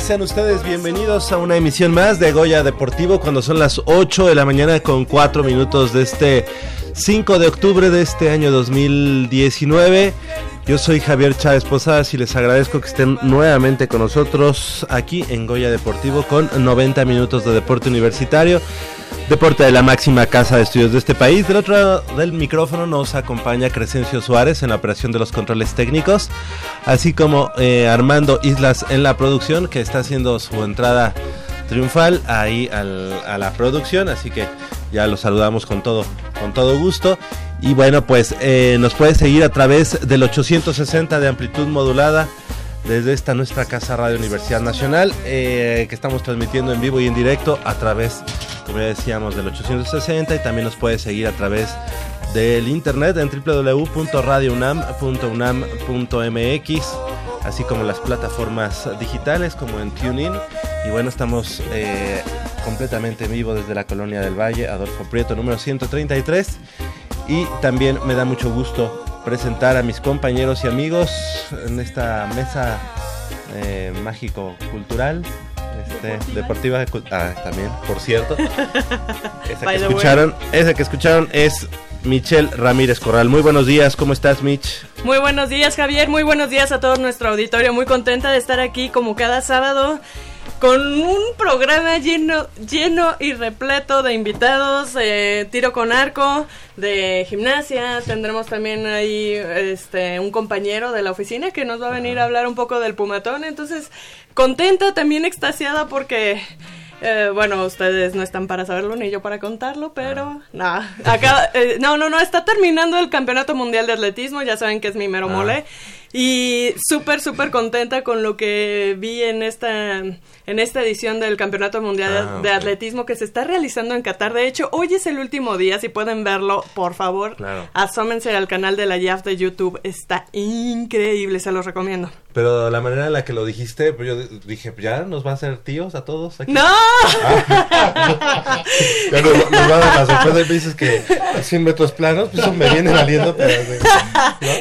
Sean ustedes bienvenidos a una emisión más de Goya Deportivo cuando son las 8 de la mañana con 4 minutos de este 5 de octubre de este año 2019. Yo soy Javier Chávez Posadas y les agradezco que estén nuevamente con nosotros aquí en Goya Deportivo con 90 minutos de deporte universitario. Deporte de la máxima casa de estudios de este país. Del otro lado del micrófono nos acompaña Crescencio Suárez en la operación de los controles técnicos, así como eh, Armando Islas en la producción, que está haciendo su entrada triunfal ahí a la producción, así que ya lo saludamos con todo, con todo gusto. Y bueno, pues eh, nos puede seguir a través del 860 de amplitud modulada desde esta nuestra casa Radio Universidad Nacional, eh, que estamos transmitiendo en vivo y en directo a través, como ya decíamos, del 860 y también nos puede seguir a través del internet en www.radiounam.unam.mx, así como las plataformas digitales como en TuneIn. Y bueno, estamos eh, completamente en vivo desde la Colonia del Valle, Adolfo Prieto, número 133. Y también me da mucho gusto presentar a mis compañeros y amigos en esta mesa eh, mágico-cultural. Este, deportiva ah, también, por cierto. Esa que, escucharon, esa que escucharon es Michelle Ramírez Corral. Muy buenos días, ¿cómo estás, Mitch? Muy buenos días, Javier. Muy buenos días a todo nuestro auditorio. Muy contenta de estar aquí como cada sábado con un programa lleno, lleno y repleto de invitados, eh, tiro con arco, de gimnasia, tendremos también ahí este un compañero de la oficina que nos va a venir a hablar un poco del Pumatón, entonces contenta, también extasiada porque Eh, bueno, ustedes no están para saberlo ni yo para contarlo, pero nada. Acá, eh, no, no, no, está terminando el Campeonato Mundial de Atletismo, ya saben que es mi mero Ah. Y súper, súper contenta con lo que vi en esta, en esta edición del Campeonato Mundial Ah, de. Atletismo que se está realizando en Qatar. De hecho, hoy es el último día, si pueden verlo, por favor, Claro. asómense al canal de la YAF de YouTube. Está increíble, se los recomiendo. Pero la manera en la que lo dijiste, pues yo dije, ya nos va a hacer tíos a todos aquí. ¡No! Ya nos, nos va a dar la sorpresa y me dices que 100 metros planos, pues eso me viene valiendo, pero...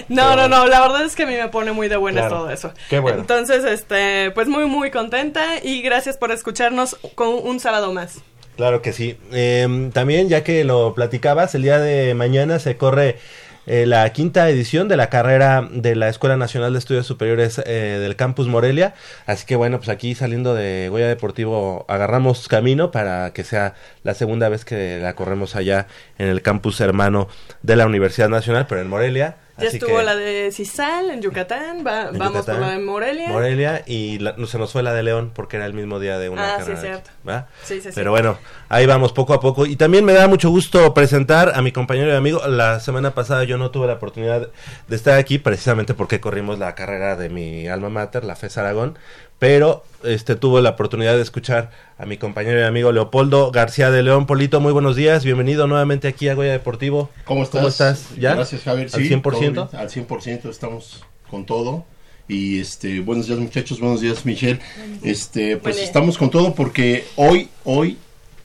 No, no, no, la verdad es que a mí me pone muy de buenas Claro. todo eso. Qué bueno. Entonces, este, pues muy, muy contenta y gracias por escucharnos con un sábado más. Claro que sí. Eh, también, ya que lo platicabas, el día de mañana se corre eh, la quinta edición de la carrera de la Escuela Nacional de Estudios Superiores eh, del Campus Morelia. Así que bueno, pues aquí saliendo de Goya Deportivo agarramos camino para que sea la segunda vez que la corremos allá en el campus hermano de la Universidad Nacional, pero en Morelia. Ya Así estuvo que- la de Cisal en Yucatán, va- en vamos Yucatán, por la de Morelia. Morelia y la- no, se nos fue la de León porque era el mismo día de una Ah, sí, carrera. cierto. ¿va? Sí, sí, sí. Pero bueno, ahí vamos poco a poco. Y también me da mucho gusto presentar a mi compañero y amigo. La semana pasada yo no tuve la oportunidad de estar aquí precisamente porque corrimos la carrera de mi alma mater, la FES Aragón. Pero este tuve la oportunidad de escuchar a mi compañero y amigo Leopoldo García de León. Polito, muy buenos días. Bienvenido nuevamente aquí a Goya Deportivo. ¿Cómo estás? ¿Cómo estás? ¿Ya? Gracias, Javier. ¿Al Sí, 100%? todo bien, Al 100% estamos con todo. Y este, buenos días muchachos, buenos días Michelle. Este, pues estamos con todo porque hoy, hoy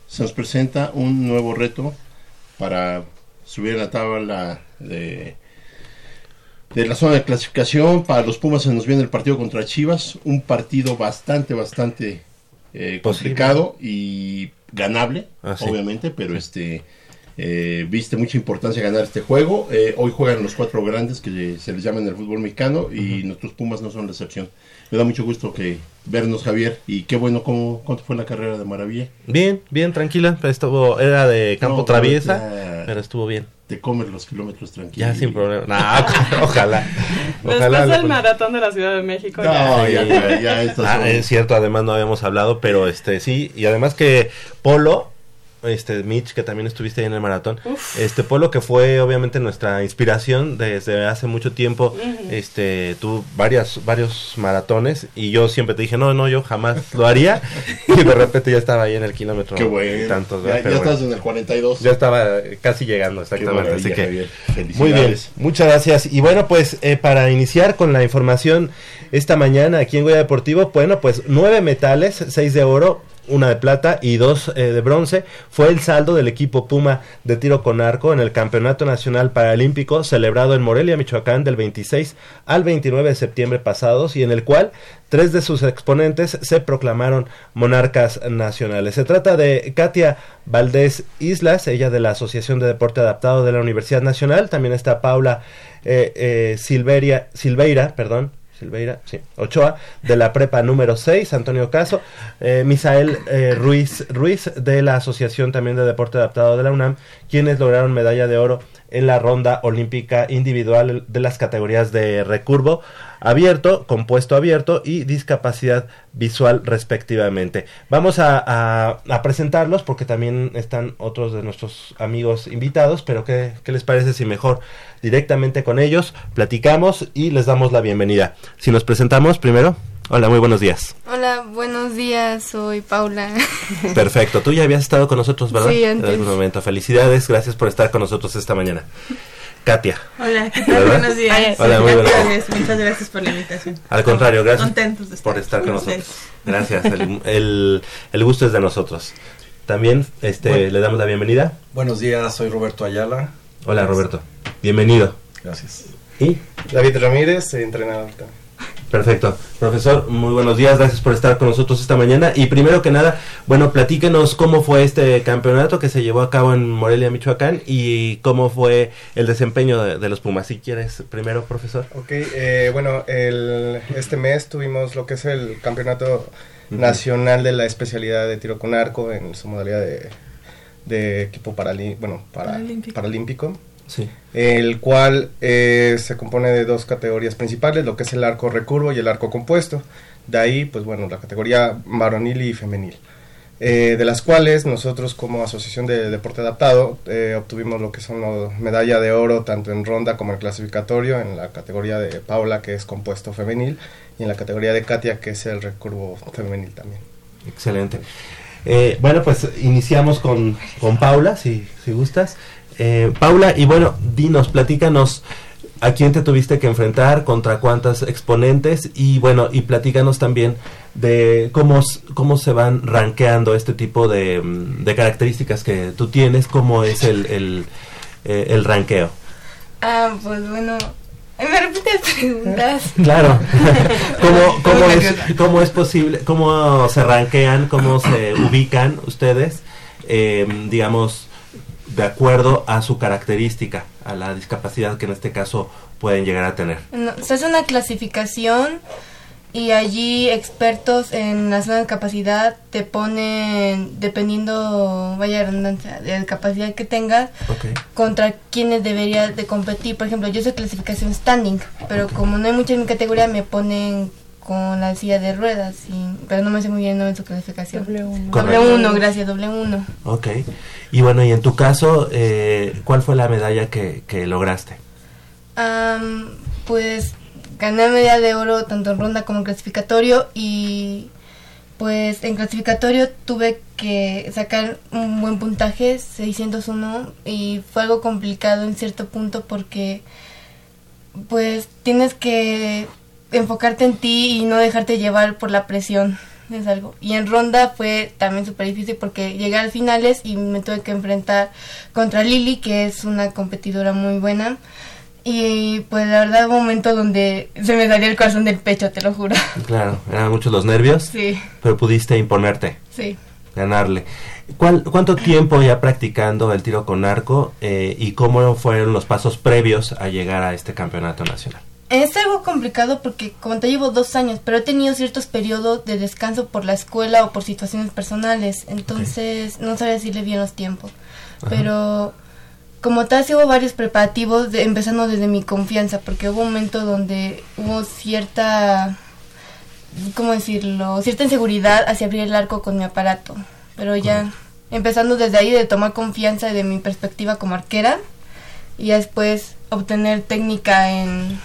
se nos presenta un nuevo reto para subir a la tabla de, de la zona de clasificación. Para los Pumas se nos viene el partido contra Chivas, un partido bastante, bastante eh, complicado y ganable, Ah, sí. obviamente, pero este eh, viste mucha importancia ganar este juego. Eh, hoy juegan los cuatro grandes que se les llama en el fútbol mexicano y nuestros Pumas no son la excepción. Me da mucho gusto que vernos, Javier, y qué bueno cómo cuánto fue la carrera de Maravilla. Bien, bien, tranquila. Estuvo, era de campo No, traviesa, pero estuvo bien. Te comes los kilómetros tranquilos. Ya sin problema. Nah, ojalá. Después Ojalá le del maratón de la Ciudad de México. No, ya. ya, ya, ya estas Ah, son- es cierto, además no habíamos hablado, pero este sí, y además que Polo, este Mitch, que también estuviste ahí en el maratón, este Polo que fue obviamente nuestra inspiración desde hace mucho tiempo, este tú varias varios maratones y yo siempre te dije, "No, no, yo jamás lo haría." y de repente ya estaba ahí en el kilómetro Qué bueno. tantos, ya ya bueno, estás en el 42. ya estaba casi llegando exactamente, así que muy bien, muchas gracias. Y bueno, pues eh, para iniciar con la información esta mañana aquí en Goya Deportivo, bueno, pues nueve metales, seis de oro, una de plata y dos eh, de bronce, fue el saldo del equipo Puma de tiro con arco en el Campeonato Nacional Paralímpico celebrado en Morelia, Michoacán, del 26 al 29 de septiembre pasados y en el cual tres de sus exponentes se proclamaron monarcas nacionales. Se trata de Katia Valdés Islas, ella de la Asociación de Deporte Adaptado de la Universidad Nacional, también está Paula eh, eh, Silveria, Silveira, perdón, Silveira, sí, Ochoa, de la prepa número 6, Antonio Caso, eh, Misael eh, Ruiz, Ruiz, de la Asociación también de Deporte Adaptado de la UNAM, quienes lograron medalla de oro en la ronda olímpica individual de las categorías de recurvo abierto, compuesto abierto y discapacidad visual respectivamente. Vamos a, presentarlos porque también están otros de nuestros amigos invitados, pero ¿qué, qué les parece si mejor directamente con ellos platicamos y les damos la bienvenida? Si nos presentamos primero. Hola, muy buenos días. Hola, buenos días, soy Paula. Perfecto, tú ya habías estado con nosotros, ¿verdad? Sí, En antes. algún momento. Felicidades, gracias por estar con nosotros esta mañana. Katia. Hola, ¿qué ¿Verdad? tal? Buenos días. Hola, muy buenos días. Gracias, Muchas gracias por la invitación. Al contrario, gracias Contentos de estar, por estar con ustedes. nosotros. Gracias, el, el- el gusto es de nosotros. También este, Bueno. le damos la bienvenida. Buenos días, soy Roberto Ayala. Hola Roberto, bienvenido. Gracias. Y David Ramírez, entrenador. también. Perfecto. Profesor, muy buenos días, gracias por estar con nosotros esta mañana. Y primero que nada, bueno, platíquenos cómo fue este campeonato que se llevó a cabo en Morelia, Michoacán, y cómo fue el desempeño de, de los Pumas. Si quieres, primero, profesor. Ok, eh, bueno, el, este mes tuvimos lo que es el Campeonato Nacional de la especialidad de tiro con arco en su modalidad de, de equipo paralí bueno, para, Paralímpico. paralímpico, Sí. el cual eh, se compone de dos categorías principales, lo que es el arco recurvo y el arco compuesto. De ahí, pues bueno, la categoría varonil y femenil. eh, de las cuales nosotros como Asociación de Deporte Adaptado eh, obtuvimos lo que son la medalla de oro tanto en ronda como en clasificatorio, en la categoría de Paula que es compuesto femenil y en la categoría de Katia que es el recurvo femenil también. Excelente. Eh, bueno, pues iniciamos con, con Paula, si, si gustas. Eh, Paula, y bueno, dinos, platícanos a quién te tuviste que enfrentar, contra cuántas exponentes y bueno, y platícanos también de cómo, cómo se van rankeando este tipo de, mm, de características que tú tienes, cómo es el, el, eh, el ranqueo. Ah, pues bueno. ¿Me repites preguntas? Claro. ¿Cómo, cómo, es, ¿Cómo es posible, cómo se ranquean, cómo se ubican ustedes, eh, digamos, de acuerdo a su característica, a la discapacidad que en este caso pueden llegar a tener? No, se hace una clasificación y allí expertos en la zona de capacidad te ponen, dependiendo, vaya redundancia, de la capacidad que tengas, contra quienes deberías de competir. Por ejemplo, yo soy clasificación standing, pero como no hay mucha en mi categoría, me ponen con la silla de ruedas, y, pero no me sé muy bien el nombre de su clasificación. W1. Correcto. W1, gracias, W1. Ok. Y bueno, y en tu caso, eh, ¿cuál fue la medalla que, que lograste? Am, pues gané medalla de oro tanto en ronda como en clasificatorio y pues en clasificatorio tuve que sacar un buen puntaje, 601, y fue algo complicado en cierto punto porque pues tienes que enfocarte en ti y no dejarte llevar por la presión. Es algo. Y en ronda fue también súper difícil porque llegué a finales y me tuve que enfrentar contra Lili, que es una competidora muy buena. Y pues la verdad hubo un momento donde se me salió el corazón del pecho, te lo juro. Claro, eran muchos los nervios, Sí, pero pudiste imponerte. sí. ganarle. ¿Cuál, ¿Cuánto tiempo ya practicando el tiro con arco eh, y cómo fueron los pasos previos a llegar a este campeonato nacional? Es algo complicado porque como te llevo dos años, pero he tenido ciertos periodos de descanso por la escuela o por situaciones personales, entonces no sabía decirle bien los tiempos. Pero como tal, sí hubo varios preparativos, de- empezando desde mi confianza, porque hubo un momento donde hubo cierta, ¿cómo decirlo? Cierta inseguridad hacia abrir el arco con mi aparato. Pero ya, empezando desde ahí, de tomar confianza de mi perspectiva como arquera, y después obtener técnica en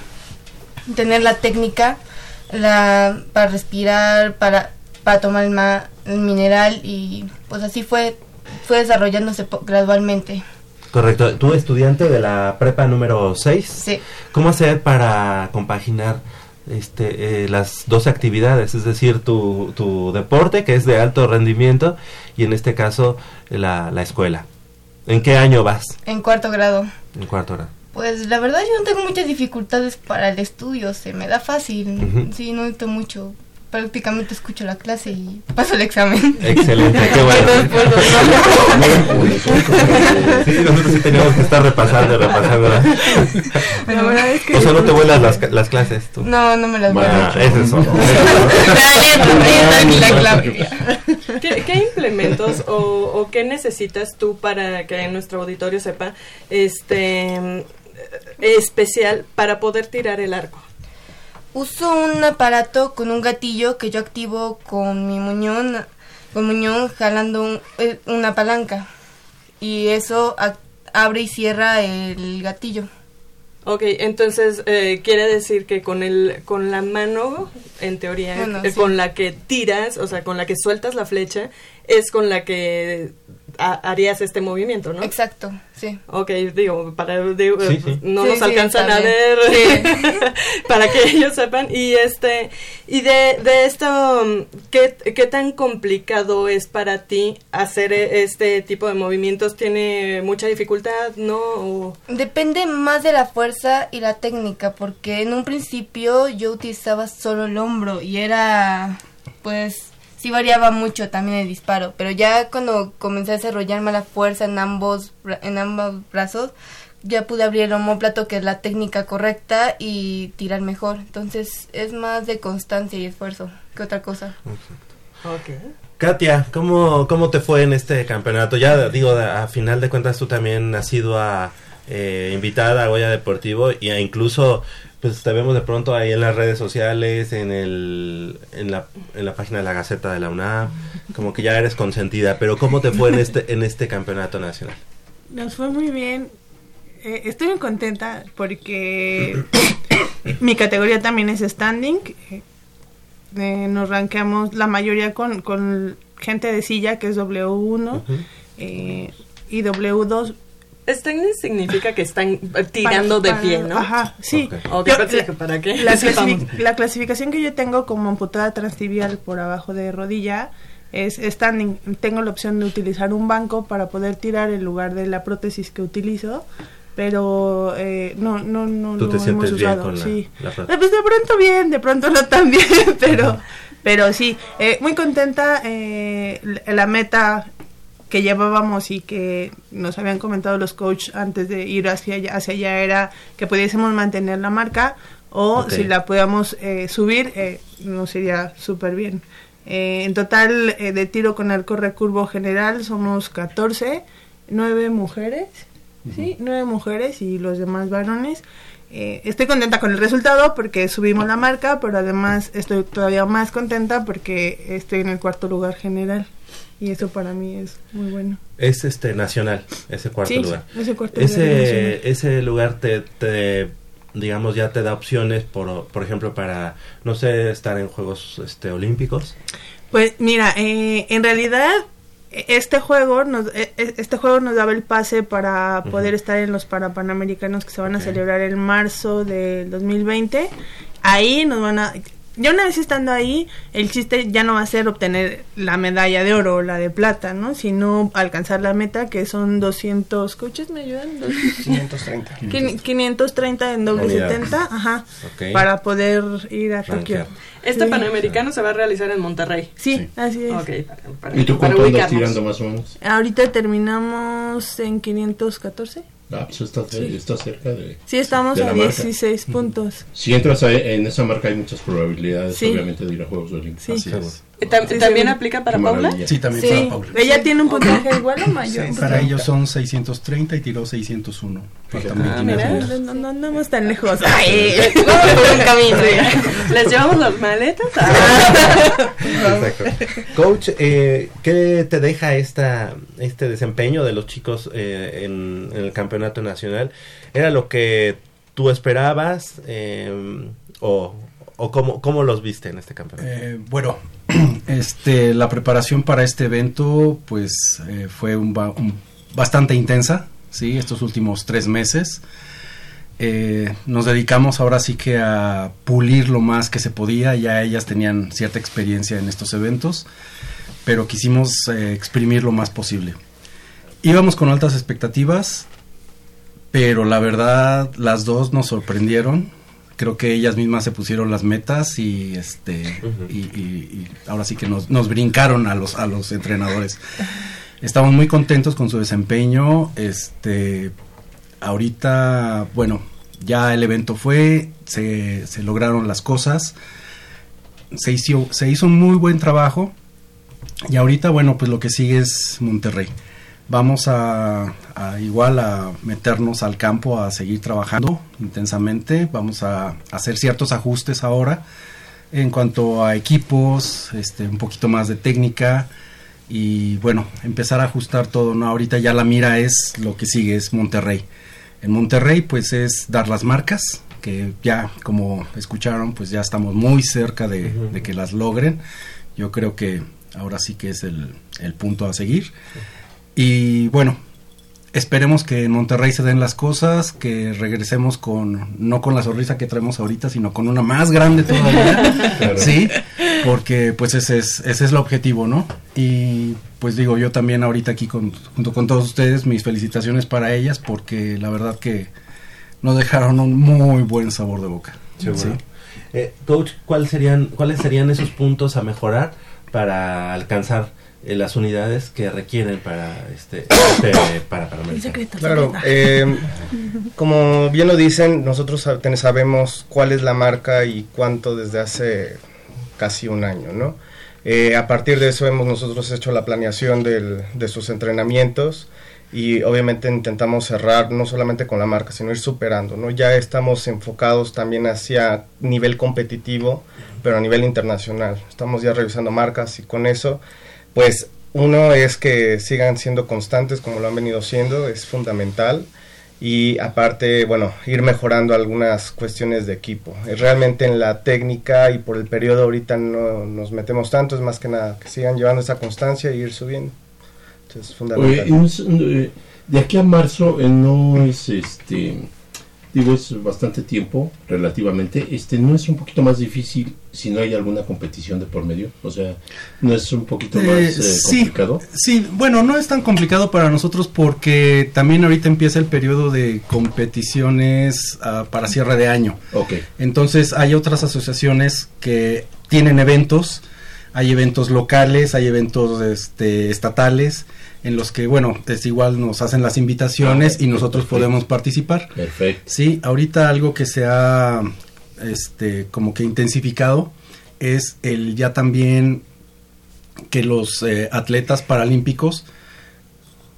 tener la técnica la para respirar para para tomar el, ma- el mineral y pues así fue fue desarrollándose gradualmente Correcto. Tú estudiante de la prepa número 6. sí ¿Cómo hacer para compaginar este, eh, las dos actividades? Es decir, tu, tu deporte, que es de alto rendimiento, y en este caso la, la escuela. ¿En qué año vas? en cuarto grado En cuarto grado. Pues la verdad yo no tengo muchas dificultades para el estudio se me da fácil. Sí no necesito mucho. Prácticamente escucho la clase y paso el examen. Excelente, qué bueno. Sí, nosotros sí teníamos que estar repasando y repasando. la- La verdad es que O sea, no te vuelas las, las clases tú. no no me las Ah, a es eso. ¿Qué, qué implementos o, o qué necesitas tú para que nuestro auditorio sepa este especial para poder tirar el arco? Uso un aparato con un gatillo que yo activo con mi muñón, con muñón jalando un- eh, una palanca. Y eso abre y cierra el gatillo. Ok, entonces eh, quiere decir que con el con la mano, en teoría, Bueno, eh, sí. con la que tiras, o sea, con la que sueltas la flecha, es con la que ha- harías este movimiento, ¿no? Exacto, sí. Ok, digo, para digo, Sí, sí. no Sí, nos sí, alcanzan a ver. Para que ellos sepan. Y este y de, de esto ¿qué, qué tan complicado es para ti hacer e- este tipo de movimientos tiene mucha dificultad no O- Depende más de la fuerza y la técnica, porque en un principio yo utilizaba solo el hombro y era, pues, sí variaba mucho también el disparo, pero ya cuando comencé a desarrollar más la fuerza en ambos, en ambos brazos, ya pude abrir el homóplato, que es la técnica correcta, y tirar mejor. Entonces es más de constancia y esfuerzo que otra cosa. Katia, ¿cómo, ¿cómo te fue en este campeonato? Ya digo, a final de cuentas tú también has sido a, eh, invitada a Goya Deportivo y a incluso pues te vemos de pronto ahí en las redes sociales, en el en la, en la página de la Gaceta de la UNAM, como que ya eres consentida, pero ¿cómo te fue en este en este campeonato nacional? Nos fue muy bien. Eh, estoy muy contenta porque mi categoría también es standing. Eh, eh, nos rankeamos la mayoría con, con gente de silla, que es W1, eh, y W2 Standing significa que están tirando para- de pie, ¿no? Ajá, sí. Ok, Yo- pensé la- que para qué. La, Sí, clasifi- vamos. la clasificación que yo tengo como amputada transtibial por abajo de rodilla es standing. Tengo la opción de utilizar un banco para poder tirar en lugar de la prótesis que utilizo, pero eh, no, no, no ¿Tú lo te sientes hemos bien usado. con la- sí. la prótesis? Eh, Pues de pronto bien, de pronto no tan bien, pero, pero sí, eh, muy contenta. eh, la- la meta que llevábamos y que nos habían comentado los coaches antes de ir hacia allá, hacia allá era que pudiésemos mantener la marca o Ok. si la podíamos eh, subir, eh, nos iría súper bien. Eh, en total eh, de tiro con arco recurvo general somos 14, 9 mujeres, sí, 9 mujeres y los demás varones. Eh, estoy contenta con el resultado porque subimos la marca, pero además estoy todavía más contenta porque estoy en el cuarto lugar general y eso para mí es muy bueno. Es este nacional, ese cuarto Sí, lugar. ese cuarto lugar nacional. Ese ese lugar te, te digamos ya te da opciones por por ejemplo para no sé estar en juegos este olímpicos. Pues mira, eh, en realidad este juego nos e- e- este juego nos daba el pase para poder estar en los Parapanamericanos que se van Ok. a celebrar en marzo del 2020. Ahí nos van a ya una vez estando ahí, el chiste ya no va a ser obtener la medalla de oro o la de plata, ¿no? Sino alcanzar la meta que son 200 coaches, ¿me ayudan? Dos- 530. Quin- 530 en doble Unidades. 70, ajá, para poder ir a. Tokio. Este Sí. panamericano se va a realizar en Monterrey. Sí, así es. Ok, para, para- ¿Y tú cuánto andas tirando más o menos? Ahorita terminamos en 514. Ah, pues está, está cerca de... Sí, estamos De a la marca. 16 puntos. Si entras a- en esa marca hay muchas probabilidades, Sí. obviamente, de ir a Juegos Olímpicos. Sí. ¿También aplica para Paula? Sí, también Sí, para Paula. ella tiene un puntaje igual o mayor. Sí, para ellos son 630 y tiró 601. Falta Ah, 1500 mira. No, no, no andamos tan lejos. Ay, Vamos por un camino. ¿Les llevamos las maletas? Ah. Exacto. Coach, eh, ¿qué te deja esta este desempeño de los chicos eh, en, en el campeonato nacional? ¿Era lo que tú esperabas eh, o, cómo, cómo los viste en este campeonato? Eh, bueno, este, la preparación para este evento pues eh, fue bastante intensa, sí, estos últimos tres meses. Nos dedicamos ahora sí que a pulir lo más que se podía, ya ellas tenían cierta experiencia en estos eventos, pero quisimos exprimir lo más posible. Íbamos con altas expectativas, pero la verdad las dos nos sorprendieron. Creo que ellas mismas se pusieron las metas y este y, y- y ahora sí que nos, nos brincaron a los a los entrenadores. Estamos muy contentos con su desempeño. Este ahorita, bueno, ya el evento fue, se, se lograron las cosas, se hizo, se hizo un muy buen trabajo y ahorita, bueno, pues lo que sigue es Monterrey. Vamos a, a igual a meternos al campo a seguir trabajando intensamente. Vamos a hacer ciertos ajustes ahora en cuanto a equipos, este, un poquito más de técnica y bueno, empezar a ajustar todo. No, ahorita ya la mira es lo que sigue es Monterrey. En Monterrey pues es dar las marcas que ya como escucharon pues ya estamos muy cerca de, de que las logren. Yo creo que ahora sí que es el, el punto a seguir. Y bueno, esperemos que en Monterrey se den las cosas, que regresemos con, no con la sonrisa que traemos ahorita, sino con una más grande todavía. Claro. Sí, porque pues ese es, ese es el objetivo, ¿no? Y pues digo, yo también ahorita aquí con, junto con todos ustedes, mis felicitaciones para ellas, porque la verdad que nos dejaron un muy buen sabor de boca. Seguro. Sí. Eh, coach, ¿cuál serían, ¿cuáles serían esos puntos a mejorar para alcanzar eh, las unidades que requieren para este, este para secreto. Claro, eh, como bien lo dicen, nosotros sabemos cuál es la marca y cuánto desde hace casi un año, ¿no? Eh, a partir de eso hemos nosotros hecho la planeación del- de sus entrenamientos y obviamente intentamos cerrar no solamente con la marca, sino ir superando, ¿no? Ya estamos enfocados también hacia nivel competitivo, pero a nivel internacional. Estamos ya revisando marcas y con eso, pues uno es que sigan siendo constantes como lo han venido siendo, es fundamental. Y aparte, bueno, ir mejorando algunas cuestiones de equipo. Eh, Realmente en la técnica y por el periodo ahorita no nos metemos tanto, es más que nada que sigan llevando esa constancia y ir subiendo. Entonces, es fundamental. Oye, eh, de aquí a marzo eh, no es este digo es bastante tiempo relativamente. Este no es un poquito más difícil si no hay alguna competición de por medio o sea no es un poquito más Eh, eh, sí, complicado sí, bueno, no es tan complicado para nosotros porque también ahorita empieza el periodo de competiciones ah, para cierre de año. ok. Entonces hay otras asociaciones que tienen eventos, hay eventos locales, hay eventos este, estatales, en los que, bueno, es igual nos hacen las invitaciones Ah, y nosotros podemos participar. perfecto Sí, ahorita algo que se ha este, como que intensificado es el ya también que los eh, atletas paralímpicos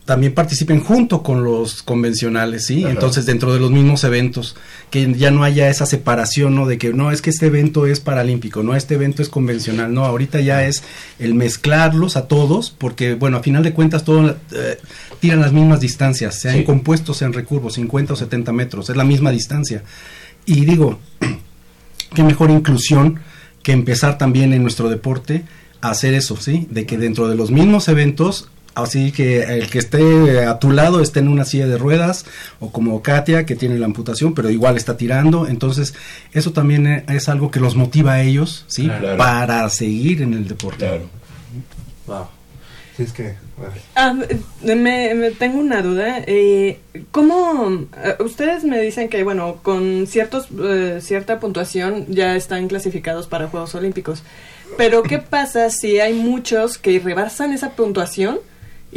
también participen junto con los convencionales, ¿sí? Ajá. Entonces, dentro de los mismos eventos, que ya no haya esa separación, ¿no? De que no, es que este evento es paralímpico, no, este evento es convencional, no, ahorita ya es el mezclarlos a todos, porque, bueno, a final de cuentas, todos eh, tiran las mismas distancias, sean Sí. compuestos, sean recurvos, 50 o 70 metros, es la misma distancia. Y digo, qué mejor inclusión que empezar también en nuestro deporte a hacer eso, ¿sí? De que dentro de los mismos eventos, así que el que esté a tu lado esté en una silla de ruedas, o como Katia, que tiene la amputación, pero igual está tirando, entonces eso también eh, es algo que los motiva a ellos, ¿sí? Claro. Para seguir en el deporte. claro Wow. Sí, es que. Ah, me, me- tengo una duda. Eh, ¿Cómo eh, ustedes me dicen que bueno con ciertos eh, cierta puntuación ya están clasificados para Juegos Olímpicos? Pero qué pasa si hay muchos que rebasan esa puntuación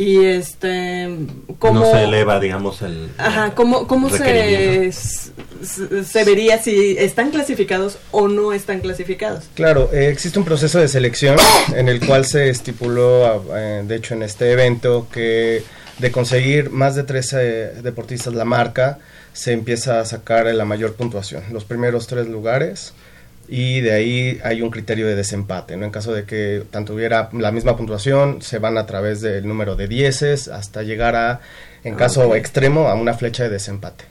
y este cómo No se eleva, digamos, el. Ajá, ¿cómo, cómo se, se, se vería si están clasificados o no están clasificados? Claro, eh, existe un proceso de selección en el cual se estipuló, eh, de hecho en este evento, que de conseguir más de 13 deportistas la marca, se empieza a sacar la mayor puntuación, los primeros tres lugares, y de ahí hay un criterio de desempate, ¿no? En caso de que tanto hubiera la misma puntuación, se van a través del número de dieces hasta llegar a, en caso extremo, a una flecha de desempate.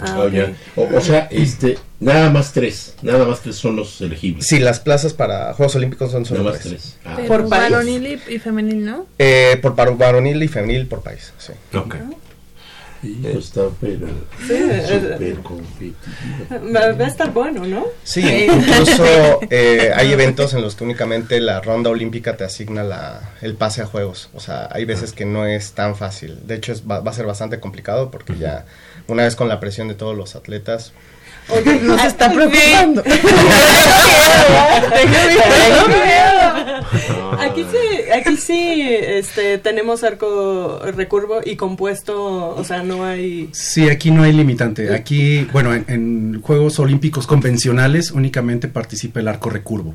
Ah, ok. o, o sea este nada más tres nada más tres son los elegibles Sí, las plazas para Juegos Olímpicos son nada solo más tres. tres Ah, Por país. varonil y, femenil, ¿no? Eh, por paro- varonil y femenil por país, sí. Ok. Hijo, está pero Sí, es- súper competitivo Va, a estar bueno, ¿no? Sí, incluso eh, hay eventos en los que únicamente la ronda olímpica te asigna la, el pase a juegos. O sea, hay veces que no es tan fácil. De hecho, es, va, va a ser bastante complicado porque ya una vez con la presión de todos los atletas, Nos está preocupando. Aquí sí, aquí sí este, tenemos arco recurvo y compuesto, o sea, no hay... Sí, aquí no hay limitante. Aquí, bueno, en, en Juegos Olímpicos convencionales únicamente participa el arco recurvo.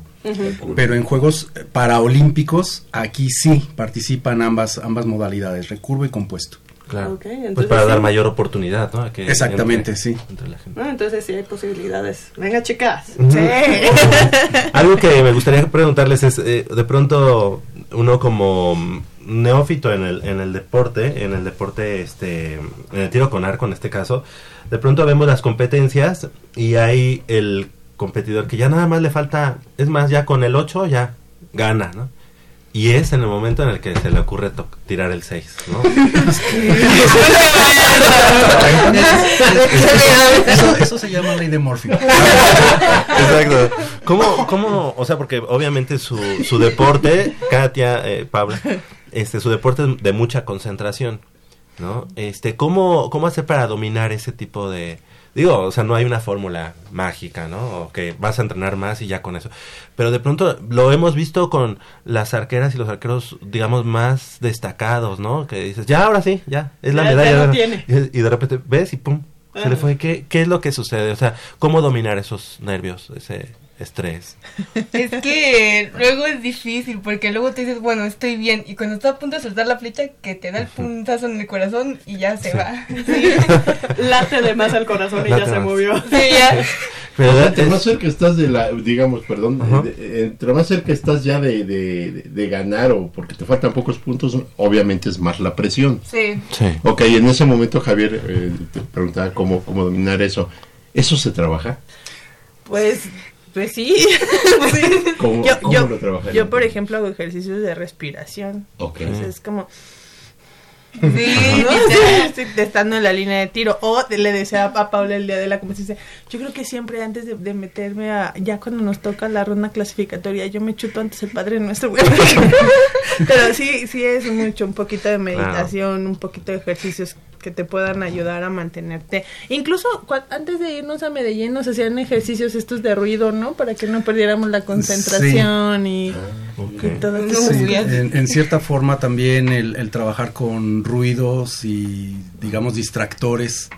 Pero en Juegos Paraolímpicos, aquí sí participan ambas, ambas modalidades, recurvo y compuesto. Claro. Pues para dar sí. mayor oportunidad, ¿no? A que Exactamente, entre- sí. entre la gente. Ah, entonces sí hay posibilidades. Venga, chicas. Algo que me gustaría preguntarles es, eh, de pronto, uno como neófito en el, en el deporte, en el deporte, este, en el tiro con arco en este caso, de pronto vemos las competencias y hay el competidor que ya nada más le falta, es más, ya con el 8 ya gana, ¿no? Y es en el momento en el que se le ocurre tirar el 6, ¿no? Eso, eso se llama ley de Murphy. Exacto. ¿Cómo, cómo, o sea, porque obviamente su, su deporte, Katia, eh, Pablo, este, su deporte es de mucha concentración, ¿no? Este, ¿cómo, cómo hacer para dominar ese tipo de, digo, o sea, no hay una fórmula mágica, ¿no? O que vas a entrenar más y ya con eso. Pero de pronto lo hemos visto con las arqueras y los arqueros, digamos, más destacados, ¿no? Que dices, ya, ahora sí, ya, es la Ya- ya medalla. lo ¿no? tiene. Y, y de repente ves y pum, se le Ajá. fue. ¿Qué, ¿Qué es lo que sucede? O sea, ¿cómo dominar esos nervios? Ese... estrés. Es que luego es difícil porque luego te dices, bueno, estoy bien. Y cuando estás a punto de soltar la flecha, que te da el puntazo en el corazón y ya se va. Sí. Late de más al corazón y Late ya se movió. Sí, ya. ¿Verdad? Entre Es- más cerca estás de la, digamos, perdón, de- entre más cerca estás ya de, de, de- de ganar o porque te faltan pocos puntos, obviamente es más la presión. Sí. Sí. Ok, en ese momento Javier eh, te preguntaba cómo, cómo dominar eso. ¿Eso se trabaja? Pues, pues sí. Sí. ¿Cómo, Yo, cómo yo, lo trabajarías? yo, por ejemplo, hago ejercicios de respiración. Ok. Entonces, es como... Sí, ¿no? estando en la línea de tiro. O le decía a Paula el día de la competencia, yo creo que siempre antes de, de meterme a, ya cuando nos toca la ronda clasificatoria, yo me chuto antes el Padre Nuestro. güey. Pero sí, sí es mucho, un poquito de meditación, un poquito de ejercicios que te puedan ayudar a mantenerte. Incluso cua- antes de irnos a Medellín nos hacían ejercicios estos de ruido, ¿no? Para que no perdiéramos la concentración y, Ok. y todo eso. Sí, en, en cierta forma también el, el trabajar con ruidos y digamos distractores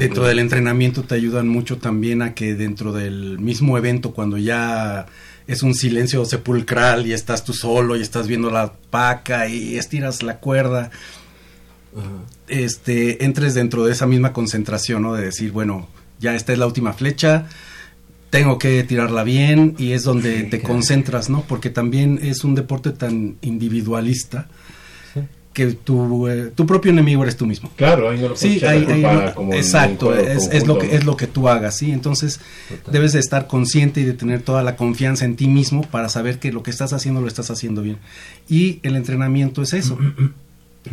dentro del entrenamiento te ayudan mucho también a que dentro del mismo evento cuando ya es un silencio sepulcral y estás tú solo y estás viendo la paca y estiras la cuerda este entres dentro de esa misma concentración ¿no? de decir bueno ya esta es la última flecha tengo que tirarla bien y es donde te concentras, ¿no? Porque también es un deporte tan individualista que tu, eh, tu propio enemigo eres tú mismo. Claro, ahí no lo Sí, ahí- no- como exacto, es, es lo que, es lo que tú hagas, ¿sí? Entonces debes de estar consciente y de tener toda la confianza en ti mismo para saber que lo que estás haciendo lo estás haciendo bien. Y el entrenamiento es eso,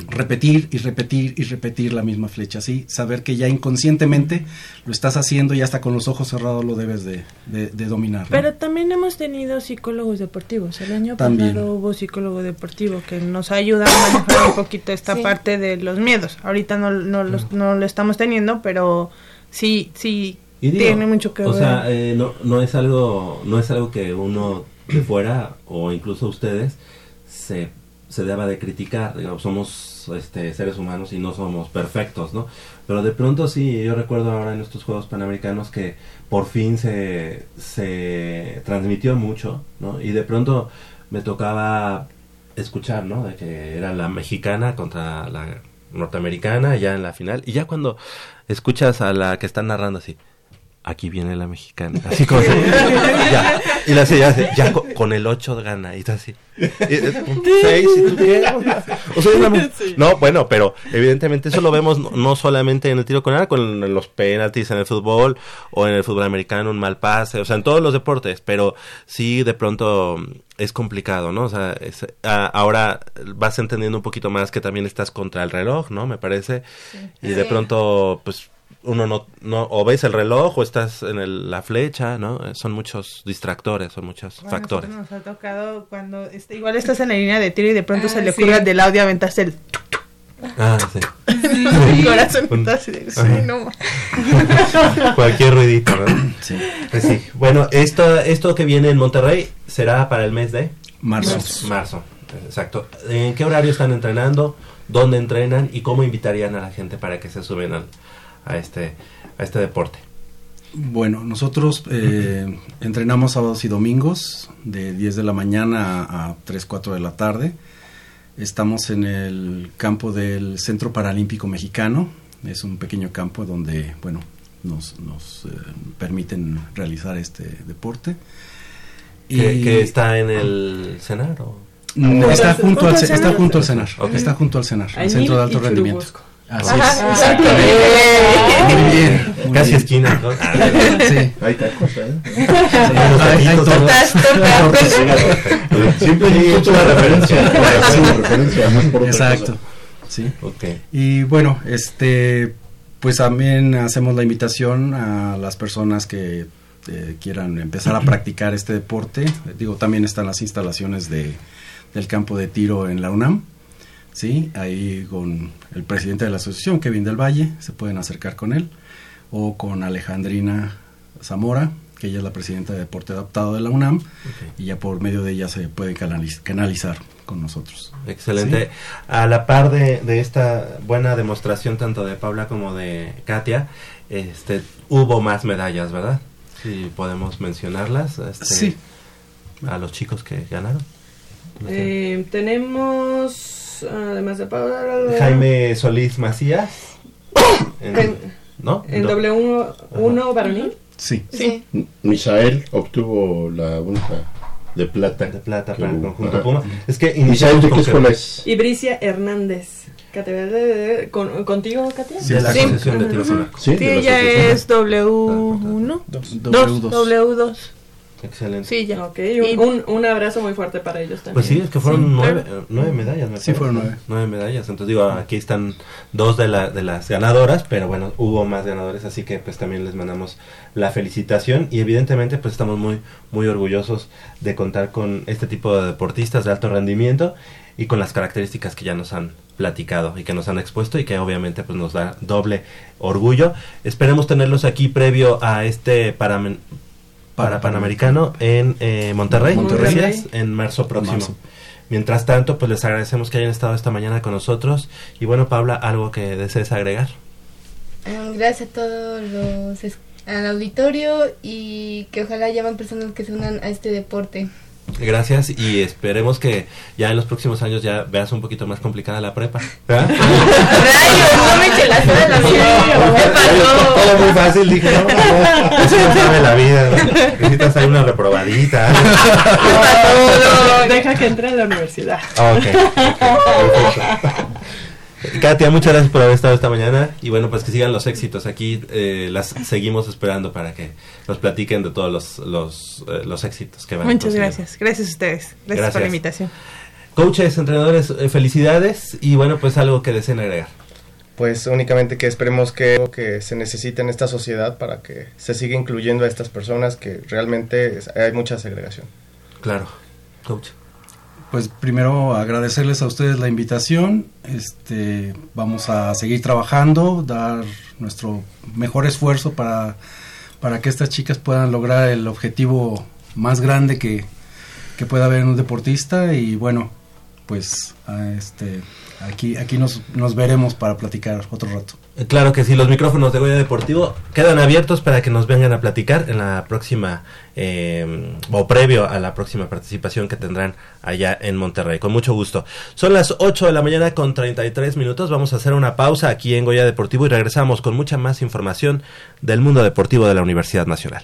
repetir y repetir y repetir la misma flecha, ¿sí? Saber que ya inconscientemente lo estás haciendo y hasta con los ojos cerrados lo debes de, de- de dominar. ¿no? Pero también hemos tenido psicólogos deportivos. El año También. pasado hubo psicólogo deportivo que nos ayuda a manejar un poquito esta Sí. parte de los miedos. Ahorita no, no, los- no lo estamos teniendo, pero sí, sí Y digo, tiene mucho que o ver. sea, eh, no, no es algo no es algo que uno de fuera o incluso ustedes se, se deba de criticar. Digamos, somos este, seres humanos y no somos perfectos, ¿no? Pero de pronto sí, yo recuerdo ahora en estos Juegos Panamericanos que por fin se, se transmitió mucho, ¿no? Y de pronto me tocaba escuchar, ¿no? De que era la mexicana contra la norteamericana ya en la final. Y ya cuando escuchas a la que está narrando así, aquí viene la mexicana. Así como así, ya. Y la ya, hace, ya co- con, el 8 gana. Y está así. Y, un seis, ¿y tú qué? O sea, me- No, bueno, pero evidentemente eso lo vemos no, no solamente en el tiro con arco, en, en los penaltis, en el fútbol o en el fútbol americano, un mal pase, o sea, en todos los deportes, pero sí de pronto es complicado, ¿no? O sea, es- a- ahora vas entendiendo un poquito más que también estás contra el reloj, ¿no? Me parece. Y de pronto, pues uno no, no o ves el reloj o estás en el- la flecha, ¿no? Son muchos distractores, son muchos Bueno, factores. Nos ha tocado cuando este, igual estás en la línea de tiro y de pronto Ah, se le sí. ocurre del audio aventarse el, Ah, sí. el corazón. Un- así de, sí, no. Cualquier ruidito, ¿verdad? Sí. Pues sí. Bueno, esto, esto que viene en Monterrey será para el mes de Marzo. marzo. Exacto. ¿En qué horario están entrenando? ¿Dónde entrenan? ¿Y cómo invitarían a la gente para que se suben al- a, este, a este deporte? Bueno, nosotros eh, entrenamos sábados y domingos de 10 de la mañana a, a 3, 4 de la tarde. Estamos en el campo del Centro Paralímpico Mexicano. Es un pequeño campo donde, bueno, nos, nos eh, permiten realizar este deporte. ¿Que, que está en el Cenar? o? No, está Junto al está Cenar. junto al cenar. Está junto al cenar, el centro de y alto rendimiento. Churubusco. Así Ajá, es. exactamente. Muy bien. muy Casi bien. esquina. ¿no? Sí. Hay tacos, ¿eh? Hay- hay tortas. Tortas, tortas. Siempre hay una referencia. Referencia, más por otra Exacto. cosa. Sí. Ok. Y bueno, este, pues también hacemos la invitación a las personas que eh, quieran empezar a practicar este deporte. Digo, también están las instalaciones de, del campo de tiro en la UNAM. Sí, ahí con el presidente de la asociación, Kevin del Valle, se pueden acercar con él, o con Alejandrina Zamora, que ella es la presidenta de Deporte Adaptado de la UNAM, y ya por medio de ella se puede canaliz- canalizar con nosotros. Excelente. A la par de, de esta buena demostración tanto de Paula como de Katia, este, hubo más medallas, ¿verdad? si podemos mencionarlas. Este, Sí. A los chicos que ganaron. Eh, tenemos, además de Paula, Jaime Solís Macías. En- En- ¿No? en Do- W1 varonil. Sí. Sí. Misael obtuvo la única de plata. De plata para el conjunto. Puma. Es que Misael, ¿de qué escuela es? Y Bricia Hernández. Con, ¿Contigo, Katia? de la Sí. De. Sí, Sí, de ella es W1. Dos. Dos, W2. W2. Excelente. Sí, ya. Ok, un, un, un abrazo muy fuerte para ellos también. Pues sí, es que fueron Sí, nueve, claro. nueve medallas. me Sí, parece, fueron nueve. Nueve medallas. Entonces digo, aquí están dos de, la, de las ganadoras, pero bueno, hubo más ganadores, así que pues también les mandamos la felicitación y evidentemente pues estamos muy, muy orgullosos de contar con este tipo de deportistas de alto rendimiento y con las características que ya nos han platicado y que nos han expuesto y que obviamente pues nos da doble orgullo. Esperemos tenerlos aquí previo a este para Panamericano en eh, Monterrey, Monterrey. decías, en marzo próximo. marzo. Mientras tanto, pues les agradecemos que hayan estado esta mañana con nosotros. Y bueno, Paula, algo que desees agregar. Um, gracias a todos los al auditorio y que ojalá llaman personas que se unan a este deporte. Gracias y esperemos que ya en los próximos años ya veas un poquito más complicada la prepa. ¿verdad? Eche la soda la vida. Todo muy fácil, dije, no, no, eso no sabe la vida. Necesitas ahí una reprobadita. Deja que entre a la universidad. Ah, Ok, perfecto. Katia, muchas gracias por haber estado esta mañana y bueno, pues que sigan los éxitos. Aquí eh, las seguimos esperando para que nos platiquen de todos los, los, eh, los éxitos que van Muchas gracias. Gracias a ustedes. Gracias, por Gracias. la invitación. Coaches, entrenadores, eh, felicidades y bueno, pues algo que deseen agregar. Pues únicamente que esperemos que, que se necesite en esta sociedad para que se siga incluyendo a estas personas que realmente es- hay mucha segregación. Claro, coach. Pues primero agradecerles a ustedes la invitación. Este, vamos a seguir trabajando, dar nuestro mejor esfuerzo para, para que estas chicas puedan lograr el objetivo más grande que, que pueda haber en un deportista y bueno, pues a este aquí aquí nos, nos veremos para platicar otro rato. Eh, Claro que sí, los micrófonos de Goya Deportivo quedan abiertos para que nos vengan a platicar en la próxima eh, o previo a la próxima participación que tendrán allá en Monterrey. Con mucho gusto. Son las 8 de la mañana con 33 minutos. Vamos a hacer una pausa aquí en Goya Deportivo y regresamos con mucha más información del mundo deportivo de la Universidad Nacional.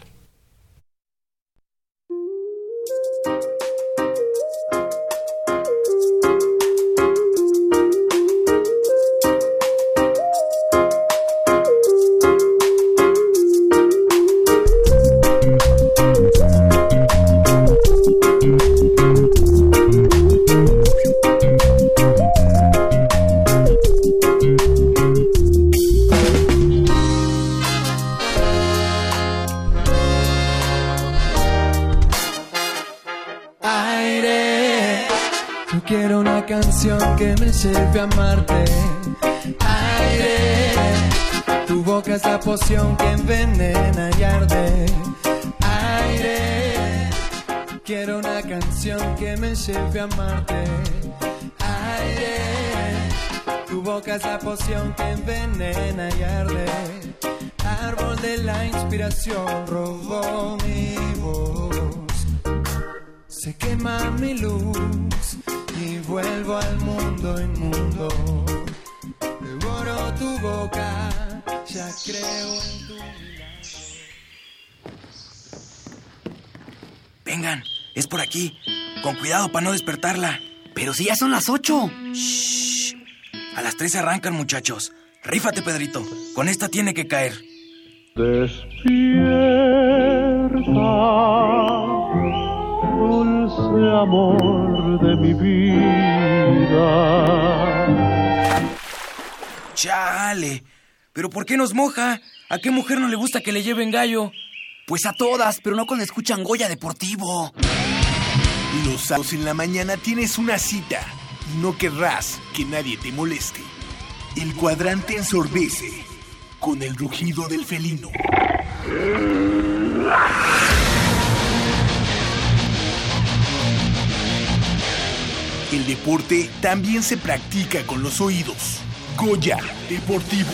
Que me a amarte. Aire, tu boca es la poción que envenena y arde. Aire, quiero una canción que me a amarte. Aire, tu boca es la poción que envenena y arde. Árbol de la inspiración robó mi voz. Se quema mi luz y vuelvo al mundo inmundo. Devoro tu boca, ya creo en tu Vengan, es por aquí. Con cuidado para no despertarla. Pero si ya son las ocho. Shh. A las tres arrancan, muchachos. Rífate, Pedrito. Con esta tiene que caer. Dulce amor de mi vida. Chale. ¿Pero por qué nos moja? ¿A qué mujer no le gusta que le lleven gallo? Pues a todas, pero no cuando escuchan Goya Deportivo. Los sábados en la mañana tienes una cita y no querrás que nadie te moleste. El cuadrante ensordece con el rugido del felino. El deporte también se practica con los oídos. Goya Deportivo.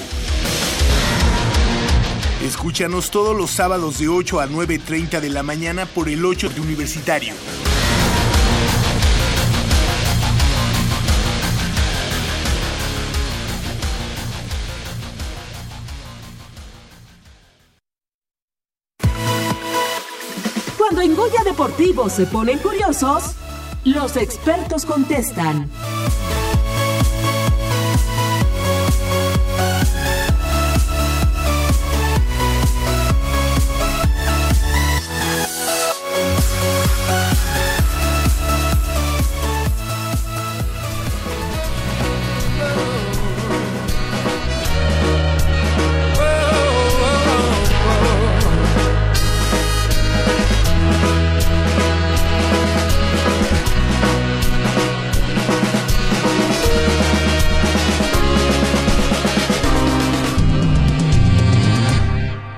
Escúchanos todos los sábados de 8 a 9.30 de la mañana por el 8 de Universitario. Cuando en Goya Deportivo se ponen curiosos, los expertos contestan.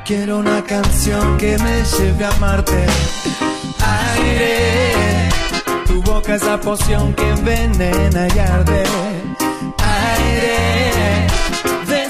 Quiero una canción que me lleve a amarte. Aire, tu boca es la poción que envenena y arde. Aire, de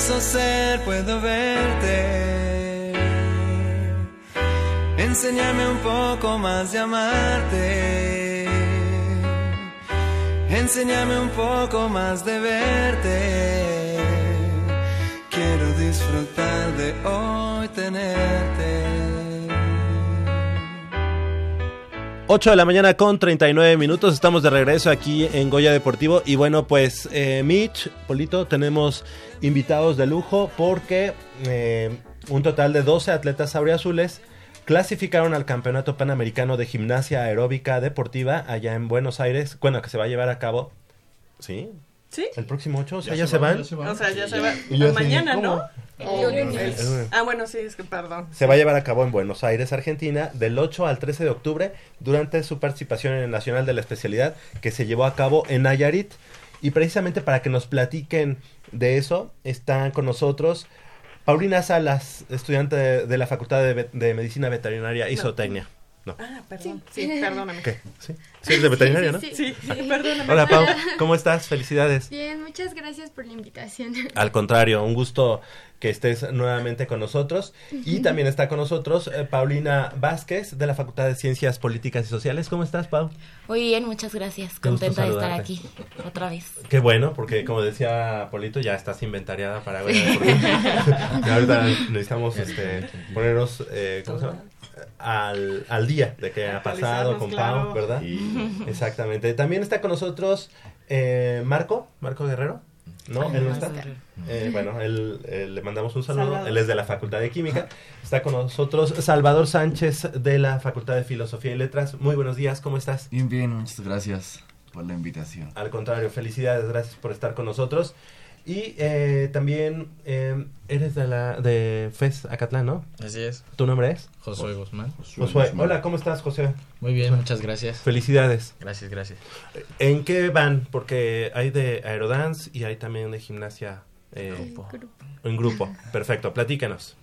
Luminoso ser, puedo verte. Enséñame un poco más de amarte. Enséñame un poco más de verte. Quiero disfrutar de hoy tenerte. 8 de la mañana con 39 minutos. Estamos de regreso aquí en Goya Deportivo. Y bueno, pues eh, Mitch, Polito, tenemos invitados de lujo porque eh, un total de 12 atletas azules clasificaron al Campeonato Panamericano de Gimnasia Aeróbica Deportiva allá en Buenos Aires. Bueno, que se va a llevar a cabo. ¿Sí? ¿Sí? El próximo 8, o sea, Ya ya, se se van, se. O sea, ya se van. Así, Mañana, ¿cómo? ¿no? El lunes. Ah, bueno, sí, es que perdón. Se va a llevar a cabo en Buenos Aires, Argentina, del 8 al 13 de octubre, durante su participación en el Nacional de la Especialidad, que se llevó a cabo en Nayarit. Y precisamente para que nos platiquen de eso, están con nosotros Paulina Salas, estudiante de, de la Facultad de, Medicina Veterinaria y No. Zootecnia. No. Ah, perdón. Sí, perdóname. ¿Qué? ¿Sí? ¿Sí eres de veterinaria, no? Sí, sí, sí, perdóname. Hola, Pau. ¿Cómo estás? Felicidades. Bien, muchas gracias por la invitación. Al contrario, un gusto que estés nuevamente con nosotros. Y también está con nosotros eh, Paulina Vázquez de la Facultad de Ciencias Políticas y Sociales. ¿Cómo estás, Pau? Muy bien, muchas gracias. Qué Contenta de estar aquí otra vez. Qué bueno, porque como decía Polito, ya estás inventariada para ahorita necesitamos este, ponernos, eh, ¿cómo se llama? Al, al día de qué ha pasado con Actualizarnos, Pau, claro. ¿verdad? Sí. Exactamente. También está con nosotros eh, Marco, Marco Guerrero. No, él no está. Eh, bueno, él, le mandamos un saludo. Salvador. Él es de la Facultad de Química. Está con nosotros Salvador Sánchez de la Facultad de Filosofía y Letras. Muy buenos días, ¿cómo estás? Bien, bien, muchas gracias por la invitación. Al contrario, felicidades, gracias por estar con nosotros. Y eh, también eh, eres de la de FES Acatlán, ¿no? Así es. ¿Tu nombre es? Josué Guzmán. Josué. Hola, ¿cómo estás, José? Muy bien, muchas gracias. Felicidades. Gracias, gracias. ¿En qué van? Porque hay de aerodance y hay también de gimnasia. eh, Grupo. En grupo. Perfecto, platícanos.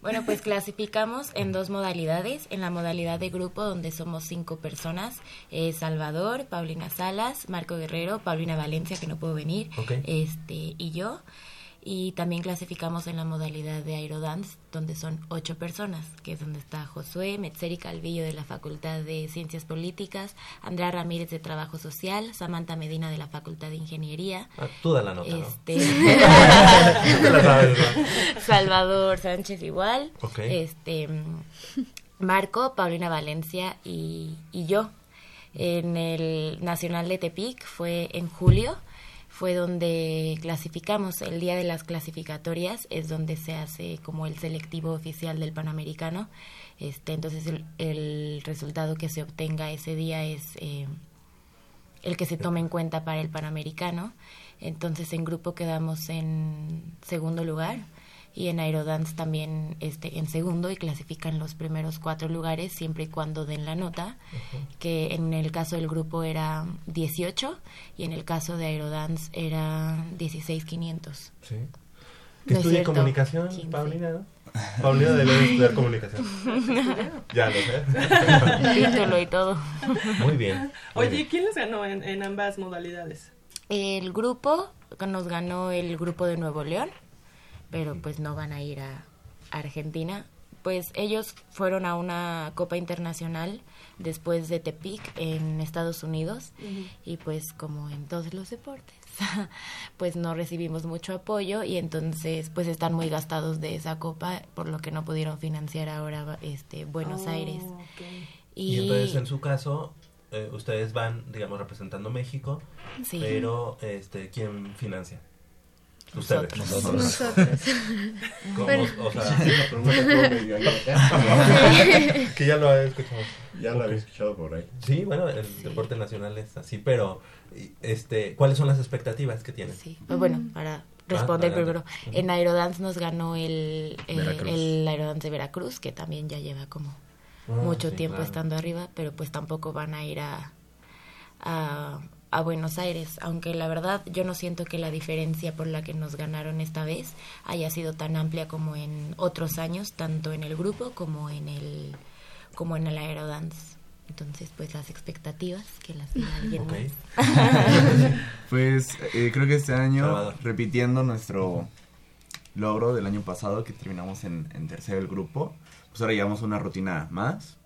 Bueno, pues clasificamos en dos modalidades. En la modalidad de grupo, donde somos cinco personas, eh, Salvador, Paulina Salas, Marco Guerrero, Paulina Valencia, que no puedo venir, este y yo. Y también clasificamos en la modalidad de Aerodance, donde son ocho personas, que es donde está Josué, Metzeri Calvillo de la Facultad de Ciencias Políticas, Andrea Ramírez de Trabajo Social, Samantha Medina de la Facultad de Ingeniería. Ah, tú da la nota, ¿no? Este, Tú te la sabes, ¿no? Salvador Sánchez igual. Este Marco, Paulina Valencia y, y yo. En el Nacional de Tepic fue en julio, fue donde clasificamos. El día de las clasificatorias es donde se hace como el selectivo oficial del Panamericano. Este, entonces el, el resultado que se obtenga ese día es eh, el que se tome en cuenta para el Panamericano. Entonces en grupo quedamos en segundo lugar y en Aerodance también este, en segundo y clasifican los primeros cuatro lugares siempre y cuando den la nota, que en el caso del grupo era 18 y en el caso de Aerodance era 16,500. Sí. No Que es estudie comunicación, 15. Paulina, ¿no? Paulina debe estudiar comunicación. ya lo sé. Título y todo. Muy bien. muy Oye, bien. ¿quién les ganó en, en ambas modalidades? El grupo nos ganó el grupo de Nuevo León, pero pues no van a ir a Argentina. Pues ellos fueron a una Copa Internacional después de Tepic en Estados Unidos y pues como en todos los deportes, pues no recibimos mucho apoyo y entonces pues están muy gastados de esa copa por lo que no pudieron financiar ahora este Buenos Oh, Aires. Y entonces en su caso, eh, ustedes van, digamos, representando México, Sí. pero este, ¿quién financia? Ustedes. Nosotros. Nosotros. ¿Cómo? Bueno. O sea, Sí. que ya lo he escuchado. Ya lo había escuchado por ahí. Sí, bueno, el deporte nacional es así, pero este, ¿cuáles son las expectativas que tienen? Pues bueno, para responder Ah, primero, en Aerodance nos ganó el, eh, el Aerodance de Veracruz, que también ya lleva como Ah, mucho sí, tiempo claro. estando arriba, pero pues tampoco van a ir a, a, a Buenos Aires, aunque la verdad yo no siento que la diferencia por la que nos ganaron esta vez haya sido tan amplia como en otros años, tanto en el grupo como en el, como en el Aerodance. Entonces, pues las expectativas que las diga alguien Ok. más. Pues eh, creo que este año, Salvador. repitiendo nuestro logro del año pasado, que terminamos en, en tercero el grupo, pues ahora llevamos una rutina más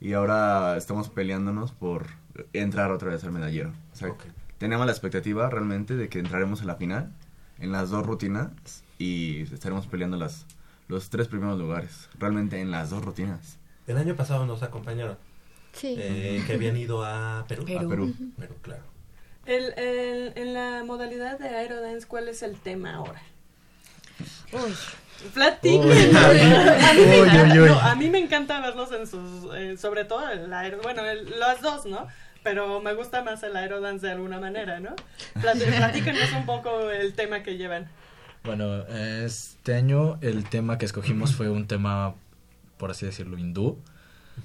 y ahora estamos peleándonos por entrar otra vez al medallero. O sea, tenemos la expectativa realmente de que entraremos en la final, en las dos rutinas, y estaremos peleando las, los tres primeros lugares, realmente en las dos rutinas. El año pasado nos acompañaron, Sí. eh, que habían ido a Perú. Perú. A Perú. Perú, claro. El, el- en la modalidad de Aerodance, ¿cuál es el tema ahora? Uy, Platiquen. A, no, a mí me encanta verlos en sus, eh, sobre todo el bueno, el- las dos, ¿no? Pero me gusta más el aerodance de alguna manera, ¿no? Platíquenos un poco el tema que llevan. Bueno, este año el tema que escogimos fue un tema, por así decirlo, hindú.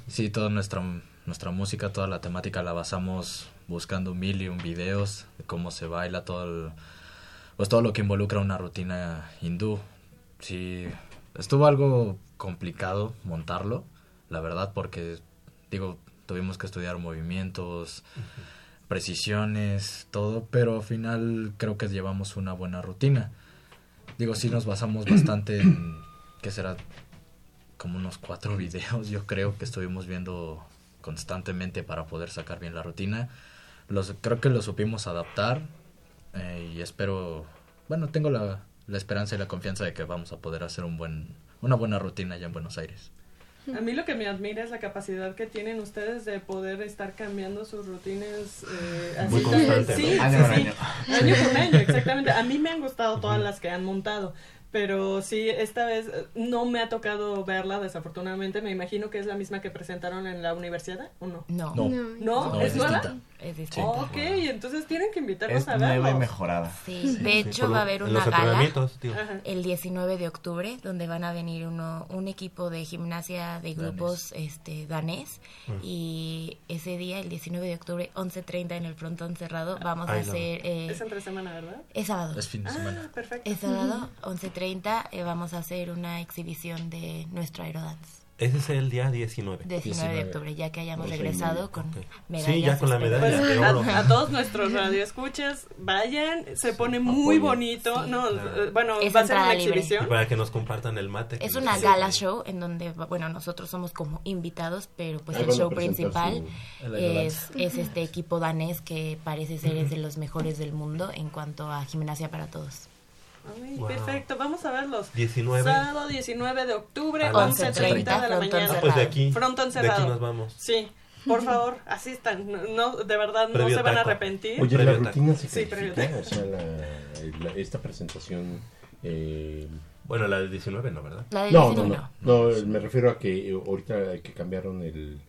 Sí, toda nuestra, nuestra música, toda la temática la basamos buscando mil y un videos de cómo se baila, todo el- pues todo lo que involucra una rutina hindú. Sí, estuvo algo complicado montarlo, la verdad, porque, digo, tuvimos que estudiar movimientos, precisiones, todo, pero al final creo que llevamos una buena rutina. Digo, sí nos basamos bastante en, ¿qué será? Como unos cuatro videos, yo creo que estuvimos viendo constantemente para poder sacar bien la rutina. Los, creo que lo supimos adaptar eh, y espero, bueno, tengo la, la esperanza y la confianza de que vamos a poder hacer un buen, una buena rutina allá en Buenos Aires. A mí lo que me admira es la capacidad que tienen ustedes de poder estar cambiando sus rutinas eh, así Muy constante, sí, ¿no? Año por sí. año. Año por año, exactamente. A mí me han gustado todas las que han montado, pero sí, esta vez eh, no me ha tocado verla, desafortunadamente. Me imagino que es la misma que presentaron en la universidad, ¿o no? no. No. No. ¿No? No, ¿Es es nueva? distinta. Es distinto. Ok, entonces tienen que invitarnos Es a nueva y verlos. mejorada. Sí, de hecho por va a haber una gala el 19 de octubre donde van a venir uno un equipo de gimnasia de grupos este danés y ese día el 19 de octubre 11:30 en el frontón cerrado vamos a Ay, no. hacer eh, Es entre semana, ¿verdad? es sábado Es fin de Ah, semana. perfecto. es sábado 11:30 11.30 eh, vamos a hacer una exhibición de nuestro aerodance. Ese es el día 19. 19 de octubre, ya que hayamos regresado media, con ok. medallas. Sí, ya con la especiales. medalla Pues, de oro. a, a todos nuestros radioescuchas, vayan, se pone muy apoyen. bonito. No, Claro. eh, bueno, Es va a ser una libre. exhibición. Y para que nos compartan el mate. Es una gala show en donde, bueno, nosotros somos como invitados, pero pues Ahí el show principal su- es, es este equipo danés que parece ser es de los mejores del mundo en cuanto a gimnasia para todos. Ay, Wow. Perfecto, vamos a verlos. 19. Sábado 19 de octubre, A las 11.30 de la mañana. Ah, pues de aquí. Frontón De aquí cerrado. nos vamos. Sí, por favor, asistan. No, no, de verdad, no se van a arrepentir. Oye, la rutina se califica, o sea, la- la- esta presentación... eh, Bueno, la del 19 no, ¿verdad? La del no, 19 no, no, no, me refiero a que eh, ahorita que cambiaron el,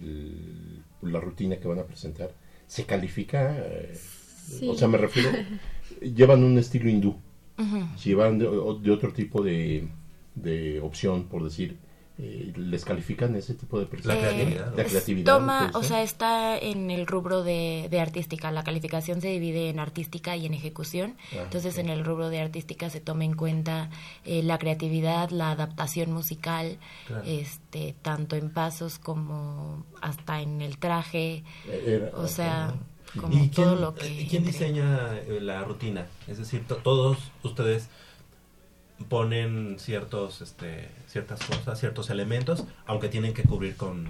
el- la rutina que van a presentar, ¿se califica? eh, Sí. O sea, me refiero, llevan un estilo hindú, Si llevan de, o- de otro tipo de, de opción, por decir, eh, ¿les califican ese tipo de presentación? La creatividad. Toma, todo o sea, está en el rubro de, de artística. La calificación se divide en artística y en ejecución. Ah, Entonces, en el rubro de artística se toma en cuenta eh, la creatividad, la adaptación musical, Claro. este, tanto en pasos como hasta en el traje. Eh, era- o sea, como ¿Y todo quién, lo que... ¿y quién diseña eh, la rutina? Es decir, to- todos ustedes ponen ciertos, este, ciertas cosas, ciertos elementos, aunque tienen que cubrir con,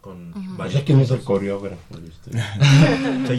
con varios sea, ¿quién es el coreógrafo?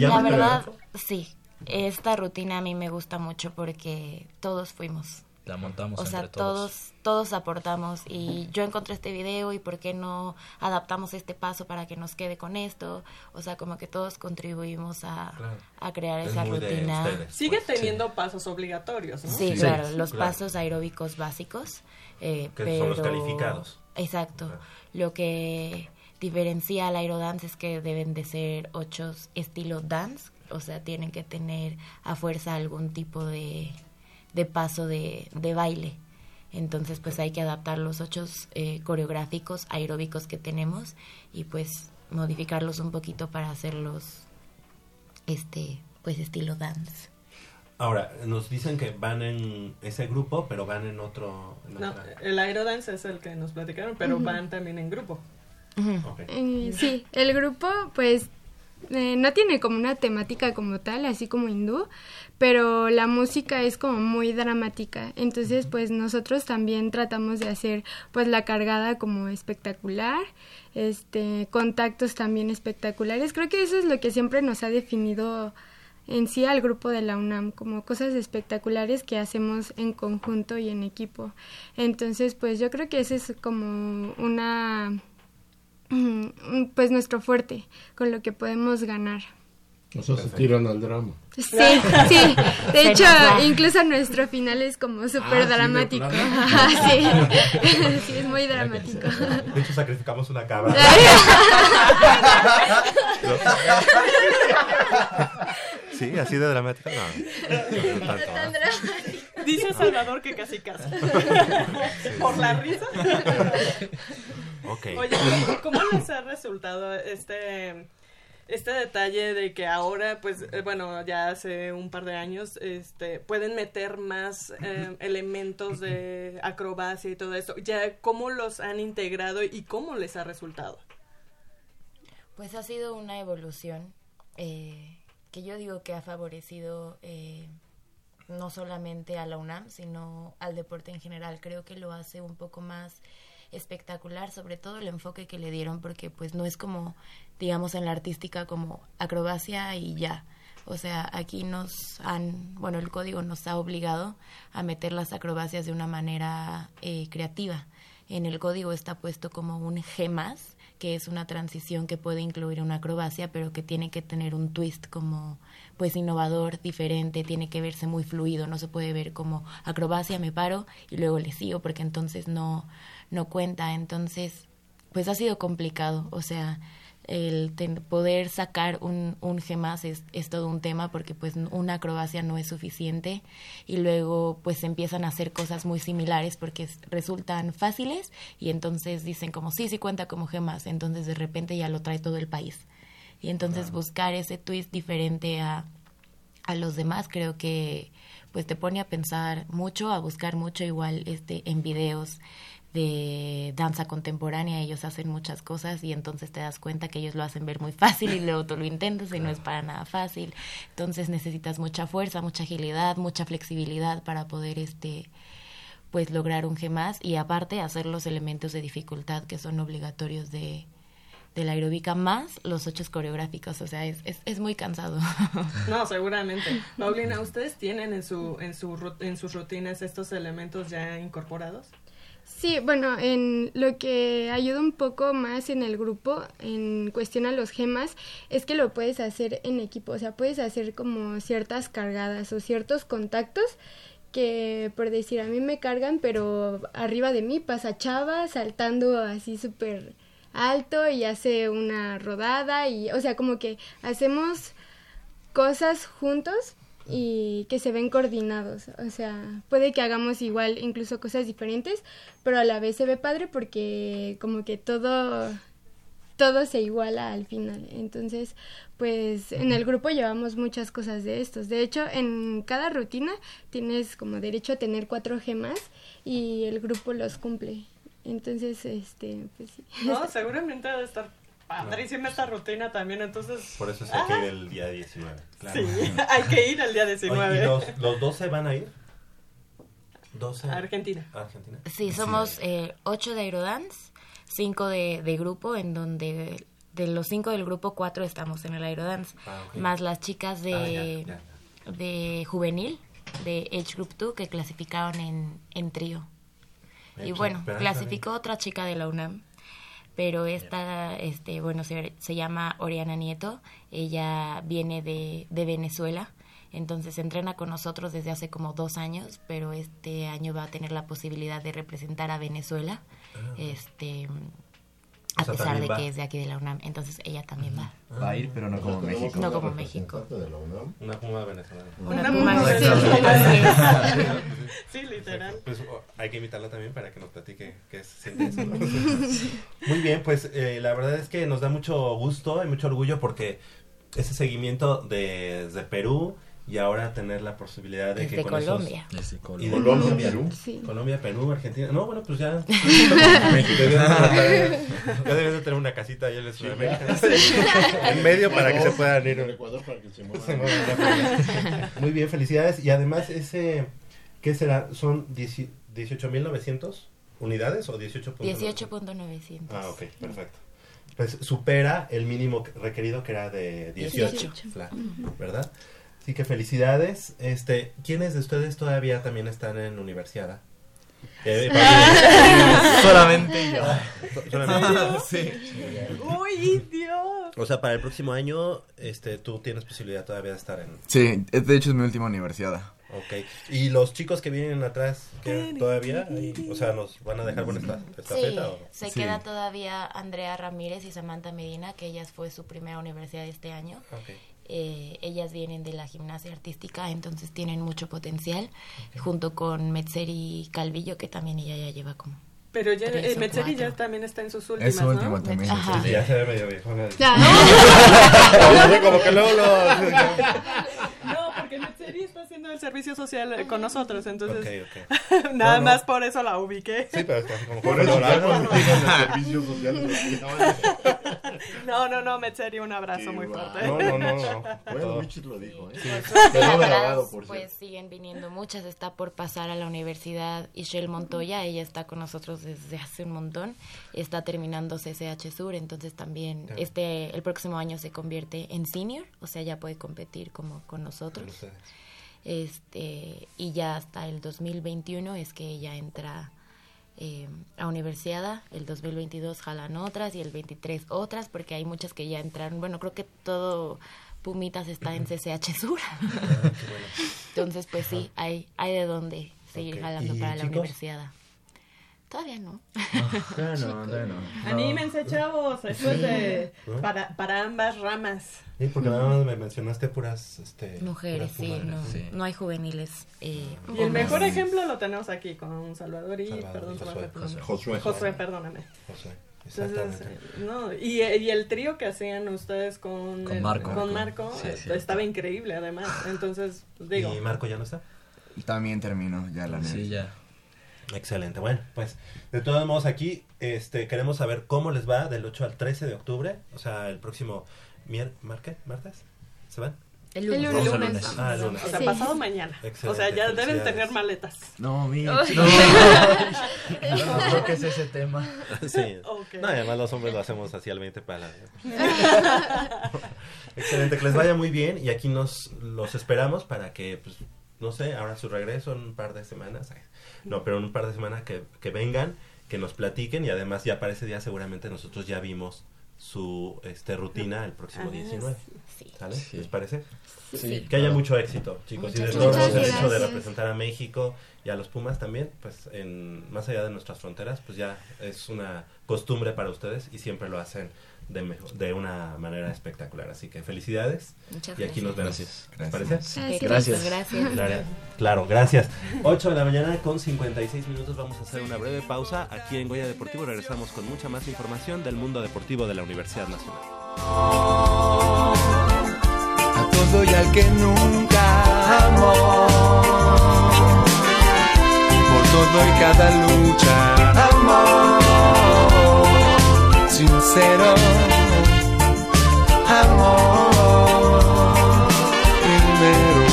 La verdad, coreógrafo? sí. Esta rutina a mí me gusta mucho porque todos fuimos. La montamos O sea, entre todos. todos, todos aportamos y yo encontré este video y por qué no adaptamos este paso para que nos quede con esto. O sea, como que todos contribuimos a, Claro. a crear Es esa rutina. ustedes, Sigue pues, teniendo pasos obligatorios, ¿no? Sí, Sí, claro, sí, los claro. pasos aeróbicos básicos. eh, Que pero... son los calificados. Exacto. Lo que diferencia al aerodance es que deben de ser ocho estilo dance, o sea, tienen que tener a fuerza algún tipo de, de paso de, de baile. Entonces, pues hay que adaptar los ocho eh, coreográficos aeróbicos que tenemos y pues modificarlos un poquito para hacerlos, este, pues estilo dance. Ahora, nos dicen que van en ese grupo, pero van en otro... en No, otra- el aerodance es el que nos platicaron, pero van también en grupo. Eh, sí, el grupo pues eh, no tiene como una temática como tal, así como hindú, pero la música es como muy dramática. Entonces pues nosotros también tratamos de hacer pues la cargada como espectacular, este contactos también espectaculares. Creo que eso es lo que siempre nos ha definido en sí al grupo de la UNAM, como cosas espectaculares que hacemos en conjunto y en equipo. Entonces, pues yo creo que ese es como una, pues nuestro fuerte, con lo que podemos ganar. O sea, se tiran al drama. Sí, sí. De hecho, incluso nuestro final es como súper de dramático. sí. sí, es muy dramático. De hecho, sacrificamos una cabra. sí, así de dramático. No, no tanto, ¿no? Dice Salvador que casi casi. Por la risa. Oye, ¿y ¿cómo les ha resultado este este detalle de que ahora, pues, eh, bueno, ya hace un par de años, este, pueden meter más eh, elementos de acrobacia y todo eso? Ya, ¿cómo los han integrado y cómo les ha resultado? Pues ha sido una evolución eh, que yo digo que ha favorecido eh, no solamente a la UNAM, sino al deporte en general. Creo que lo hace un poco más espectacular, sobre todo el enfoque que le dieron, porque pues no es como, digamos, en la artística como acrobacia y ya. O sea, aquí nos han, bueno, el código nos ha obligado a meter las acrobacias de una manera eh, creativa. En el código está puesto como un G más, que es una transición que puede incluir una acrobacia, pero que tiene que tener un twist como pues innovador, diferente, tiene que verse muy fluido, no se puede ver como acrobacia, me paro y luego le sigo porque entonces no no cuenta, entonces pues ha sido complicado, o sea, el ten- poder sacar un, un G más es, es todo un tema porque pues una acrobacia no es suficiente. Y luego pues empiezan a hacer cosas muy similares porque es- resultan fáciles y entonces dicen como sí, sí cuenta como G más, entonces de repente ya lo trae todo el país. Y entonces buscar ese twist diferente a, a los demás, creo que pues te pone a pensar mucho, a buscar mucho igual este en videos de danza contemporánea, ellos hacen muchas cosas y entonces te das cuenta que ellos lo hacen ver muy fácil y luego tú lo intentas y no es para nada fácil. Entonces necesitas mucha fuerza, mucha agilidad, mucha flexibilidad para poder este pues lograr un G más y aparte hacer los elementos de dificultad que son obligatorios de, de la aeróbica más los ocho coreográficos, o sea, es, es, es muy cansado. No, seguramente. Paulina, ¿ustedes tienen en su en su en sus rutinas estos elementos ya incorporados? Sí, bueno, en lo que ayuda un poco más en el grupo en cuestión a los gemas es que lo puedes hacer en equipo, o sea, puedes hacer como ciertas cargadas o ciertos contactos que por decir a mí me cargan, pero arriba de mí pasa Chava saltando así súper alto y hace una rodada y o sea, como que hacemos cosas juntos y que se ven coordinados. O sea, puede que hagamos igual incluso cosas diferentes, pero a la vez se ve padre porque como que todo todo se iguala al final. Entonces, pues en el grupo llevamos muchas cosas de estos. De hecho, en cada rutina tienes como derecho a tener cuatro gemas y el grupo los cumple. Entonces, este, pues sí. No, seguramente ha de estar padrísima esta rutina también, entonces... Por eso es hay que ir el día 19. Claro. Sí, hay que ir el día 19. Oye, ¿y los, ¿Los 12 van a ir? 12. Argentina. Argentina. Sí, somos eh, ocho de Aerodance, cinco de, de grupo, en donde de los cinco del grupo, cuatro estamos en el Aerodance, Ah, ok. más las chicas de, Ah, ya, de juvenil, de Age Group 2, que clasificaron en, en trío. Y bueno, clasificó otra chica de la UNAM, pero esta, este, bueno, se, se llama Oriana Nieto, ella viene de, de Venezuela, entonces entrena con nosotros desde hace como dos años, pero este año va a tener la posibilidad de representar a Venezuela, este, O a sea, pesar de va. que es de aquí de la UNAM, entonces ella también va. Va a ir, pero no como México. No como México. Una puma venezolana. Una puma venezolana. Sí, literal. Pues hay que invitarla también para que nos platique qué siente. ¿no? Muy bien, pues eh, la verdad es que nos da mucho gusto y mucho orgullo porque ese seguimiento de- desde Perú y ahora tener la posibilidad de que Desde con esos- Colombia. Desde y de Colombia. Colombia, Perú. Sí. Colombia, Perú, Argentina. No, bueno, pues ya. Ya debes de tener una casita ahí en Sudamérica. en medio para que se puedan ir. Ecuador para que se muevan. Se muevan rápido. Muy bien, felicidades. Y además, ese. ¿Qué será? ¿Son 10 18.900 unidades o 18.900? 18.900. Ah, ok, perfecto. Pues supera el mínimo que- requerido que era de 18, 18. claro, Ujú. ¿verdad? Así que felicidades. Este, ¿quiénes de ustedes todavía también están en universidad? Eh, para- Solamente yo. Solamente Sí. Uy, Dios. O sea, para el próximo año, este, tú tienes posibilidad todavía de estar en. Sí, de hecho es mi última universidad. Ok. ¿Y los chicos que vienen atrás, qué, todavía? Ahí, o sea, ¿nos van a dejar buena esta, Sí, estafeta? o? se queda todavía Andrea Ramírez y Samantha Medina, que ellas fue su primera universidad este año. Ok. Eh, ellas vienen de la gimnasia artística, entonces tienen mucho potencial, junto con Metzeri Calvillo, que también ella ya lleva como... Pero ya, eh, Metzeri ya también está en sus últimas, su última ¿no? también, Ajá. Sí, ya se ve medio viejona. Ya. No, como que luego lo... No, haciendo el servicio social eh, con nosotros, entonces nada No, no. más por eso la ubiqué. Sí, pero casi como Por eso servicio social, No, no, no, Metzeri, un abrazo muy fuerte. No, no, no, no. Bueno. Michis lo dijo, ¿eh? Atrás, grabado, por pues cierto. siguen viniendo muchas. Está por pasar a la universidad Ishel Montoya. Ella está con nosotros desde hace un montón. Está terminando CCH Sur, entonces también este el próximo año se convierte en senior, o sea, ya puede competir como con nosotros. Este y ya hasta el 2021 es que ella entra eh, a universidad. El 2022 jalan otras y el 23 otras, porque hay muchas que ya entraron. Bueno, creo que todo Pumitas está en CCH Sur. Entonces, pues sí, hay, hay de dónde seguir jalando ¿Y para la chicos? universidad. Todavía no. Todavía no, todavía no. Anímense, chavos, eso es de, ¿No? para, para ambas ramas. Sí, porque nada más me mencionaste puras este, Mujeres, puras sí, no, Sí. no hay juveniles. eh, Y el mejor ejemplo lo tenemos aquí con Salvador y, Salvador perdón, Josué. nombre. Josué. Josué, perdóname. Josué. Entonces, Exactamente. eh, no, y, y el trío que hacían ustedes con, Con el- Marco. con Marco, Sí, eh, sí. estaba increíble además. Entonces, digo, ¿Y Marco ya no está? También terminó ya la Sí, ya. Excelente. Bueno, pues de todos modos aquí este queremos saber cómo les va del 8 al 13 de octubre, o sea, el próximo mier ¿marque? ¿Martes? ¿Se van? El lunes. Vamos El el lunes. lunes. Ah, el lunes. o sea, Sí. pasado mañana. Excelente, o sea, ya deben tener maletas. No. Ay. No, no creo que es ese tema. Sí. Ok. No, además los hombres lo hacemos así al 20 para Excelente, que les vaya muy bien y aquí nos los esperamos para que, pues, no sé, ahora su regreso en un par de semanas. No, pero en un par de semanas que, que vengan, que nos platiquen y además ya para ese día seguramente nosotros ya vimos su este rutina el próximo Ah, 19. sí. ¿Sale? Sí. ¿Les parece? Sí. Que haya mucho éxito, chicos. Muchas y de todos el hecho de representar a México y a los Pumas también, pues en más allá de nuestras fronteras, pues ya es una costumbre para ustedes y siempre lo hacen de, de una manera espectacular. Así que felicidades. Muchas y aquí nos vemos. Gracias. ¿Les parece? Gracias. Gracias. Gracias. Claro, claro, gracias. 8 de la mañana con 56 minutos. Vamos a hacer una breve pausa aquí en Goya Deportivo. Regresamos con mucha más información del mundo deportivo de la Universidad Nacional. a todo y al que nunca amó. Por todo y cada lucha, amor sincero, amor primero.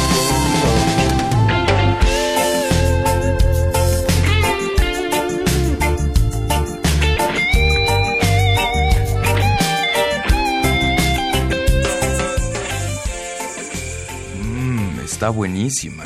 Mmm, está buenísima.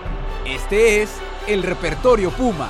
...este es el Repertorio Puma...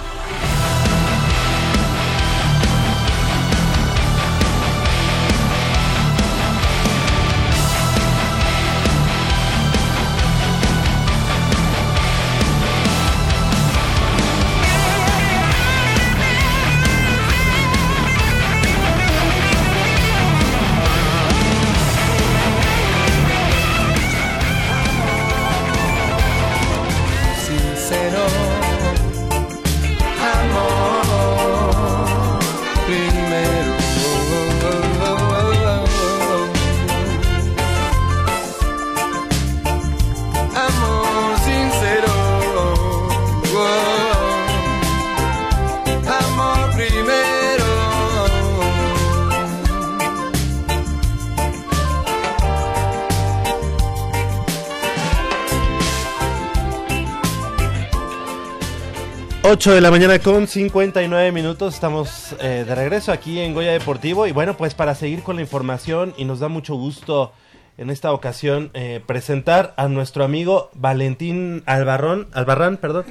8 de la mañana con 59 minutos. Estamos eh, de regreso aquí en Goya Deportivo. Y bueno, pues para seguir con la información, y nos da mucho gusto en esta ocasión eh, presentar a nuestro amigo Valentín Albarrón, Albarrán, perdón.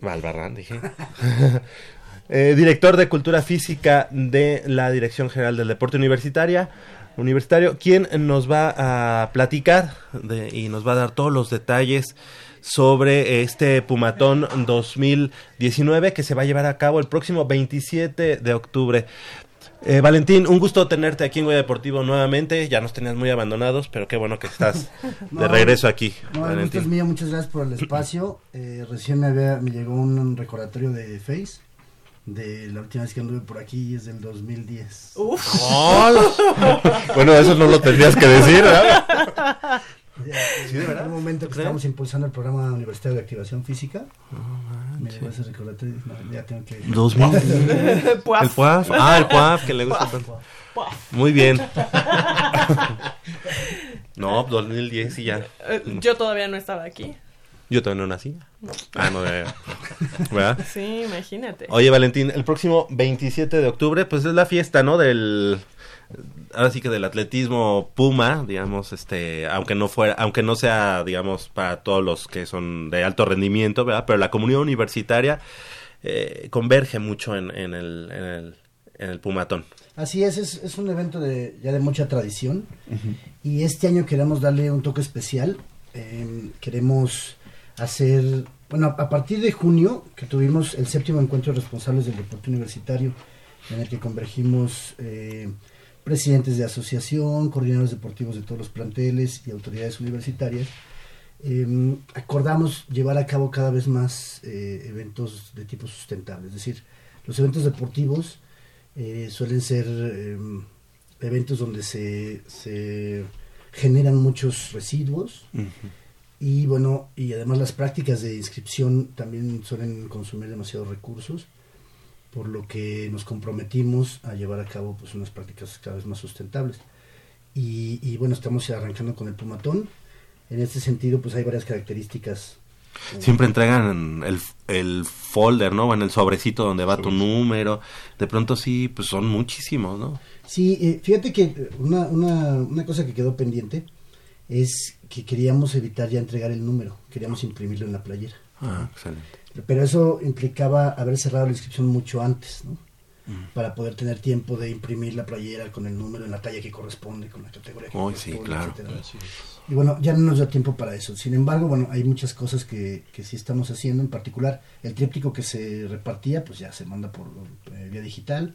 Albarrán, dije. Eh, director de Cultura Física de la Dirección General del Deporte Universitaria universitario, quien nos va a platicar y nos va a dar todos los detalles sobre este Pumatón 2019 que se va a llevar a cabo el próximo 27 de octubre. Eh, Valentín, un gusto tenerte aquí en Goya Deportivo nuevamente. Ya nos tenías muy abandonados, pero qué bueno que estás No, de regreso aquí, No, el gusto Valentín. es mío, muchas gracias por el espacio. Eh, recién me, había- me llegó un recordatorio de Face. De la última vez que anduve por aquí es del 2010. bueno, eso no lo tendrías que decir, ¿verdad? Sí, de verdad. En un momento que estamos impulsando el programa universitario de activación física. Me llegó ese recordatorio. No, ya tengo que. 2000. Puaf. El Puaf. Ah, el Puaf, que le gusta Puaf. tanto. Puaf. Muy bien. no, 2010 y ya. Eh, Yo todavía no estaba aquí. Yo todavía no nací. Ah, no, ya. ¿verdad? Sí, imagínate. Oye, Valentín, el próximo 27 de octubre, pues es la fiesta, ¿no? Del ahora sí que del atletismo Puma, digamos, este, aunque no fuera, aunque no sea, digamos, para todos los que son de alto rendimiento, ¿verdad? Pero la comunidad universitaria eh, converge mucho en, en el, en el en el Pumatón. Así es, es, es un evento de, ya de mucha tradición y este año queremos darle un toque especial. Eh, queremos hacer, bueno, a partir de junio, que tuvimos el séptimo encuentro de responsables del deporte universitario, en el que convergimos eh, presidentes de asociación, coordinadores deportivos de todos los planteles y autoridades universitarias, eh, acordamos llevar a cabo cada vez más eh, eventos de tipo sustentable. Es decir, los eventos deportivos eh, suelen ser eh, eventos donde se, se generan muchos residuos. Y bueno, y además las prácticas de inscripción también suelen consumir demasiados recursos, por lo que nos comprometimos a llevar a cabo pues unas prácticas cada vez más sustentables. Y, y bueno, estamos arrancando con el Pumatón. En este sentido, pues hay varias características. Siempre entregan el, el folder, ¿no? En el sobrecito donde va tu número. De pronto sí, pues son muchísimos, ¿no? Sí, eh, fíjate que una, una, una cosa que quedó pendiente es que queríamos evitar ya entregar el número, queríamos imprimirlo en la playera. Ah, excelente. Pero eso implicaba haber cerrado la inscripción mucho antes, ¿no? Para poder tener tiempo de imprimir la playera con el número en la talla que corresponde, con la categoría que sí, corresponde, claro. etcétera. Y bueno, ya no nos da tiempo para eso. Sin embargo, bueno, hay muchas cosas que, que sí estamos haciendo. En particular, el tríptico que se repartía, pues ya se manda por eh, vía digital.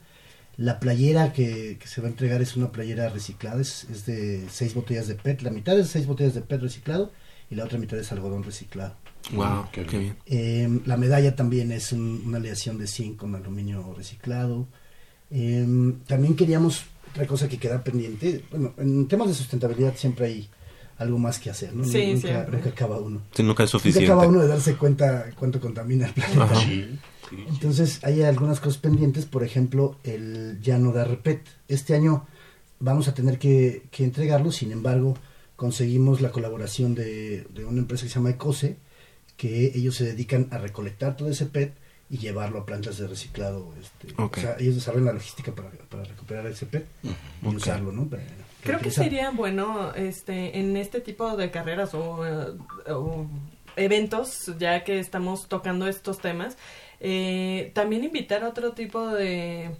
La playera que, que se va a entregar es una playera reciclada, es, es de seis botellas de PET. La mitad es seis botellas de PET reciclado y la otra mitad es algodón reciclado. Wow, qué bien. Eh, la medalla también es un- una aleación de zinc con aluminio reciclado. Eh, también queríamos otra cosa que queda pendiente. Bueno, en temas de sustentabilidad siempre hay algo más que hacer, ¿no? Sí, nunca, nunca acaba uno. Sí, nunca es suficiente. Nunca acaba uno de darse cuenta cuánto contamina el planeta. Sí, Entonces hay algunas cosas pendientes, por ejemplo, el ya no dar repet. Este año vamos a tener que, que entregarlo, sin embargo, conseguimos la colaboración de, de una empresa que se llama Ecose, que ellos se dedican a recolectar todo ese PET y llevarlo a plantas de reciclado. Este. O sea, ellos desarrollan la logística para, para recuperar ese PET y usarlo, ¿no? Para- Creo que sería bueno este en este tipo de carreras o, eh, o eventos, ya que estamos tocando estos temas, eh, también invitar a otro tipo de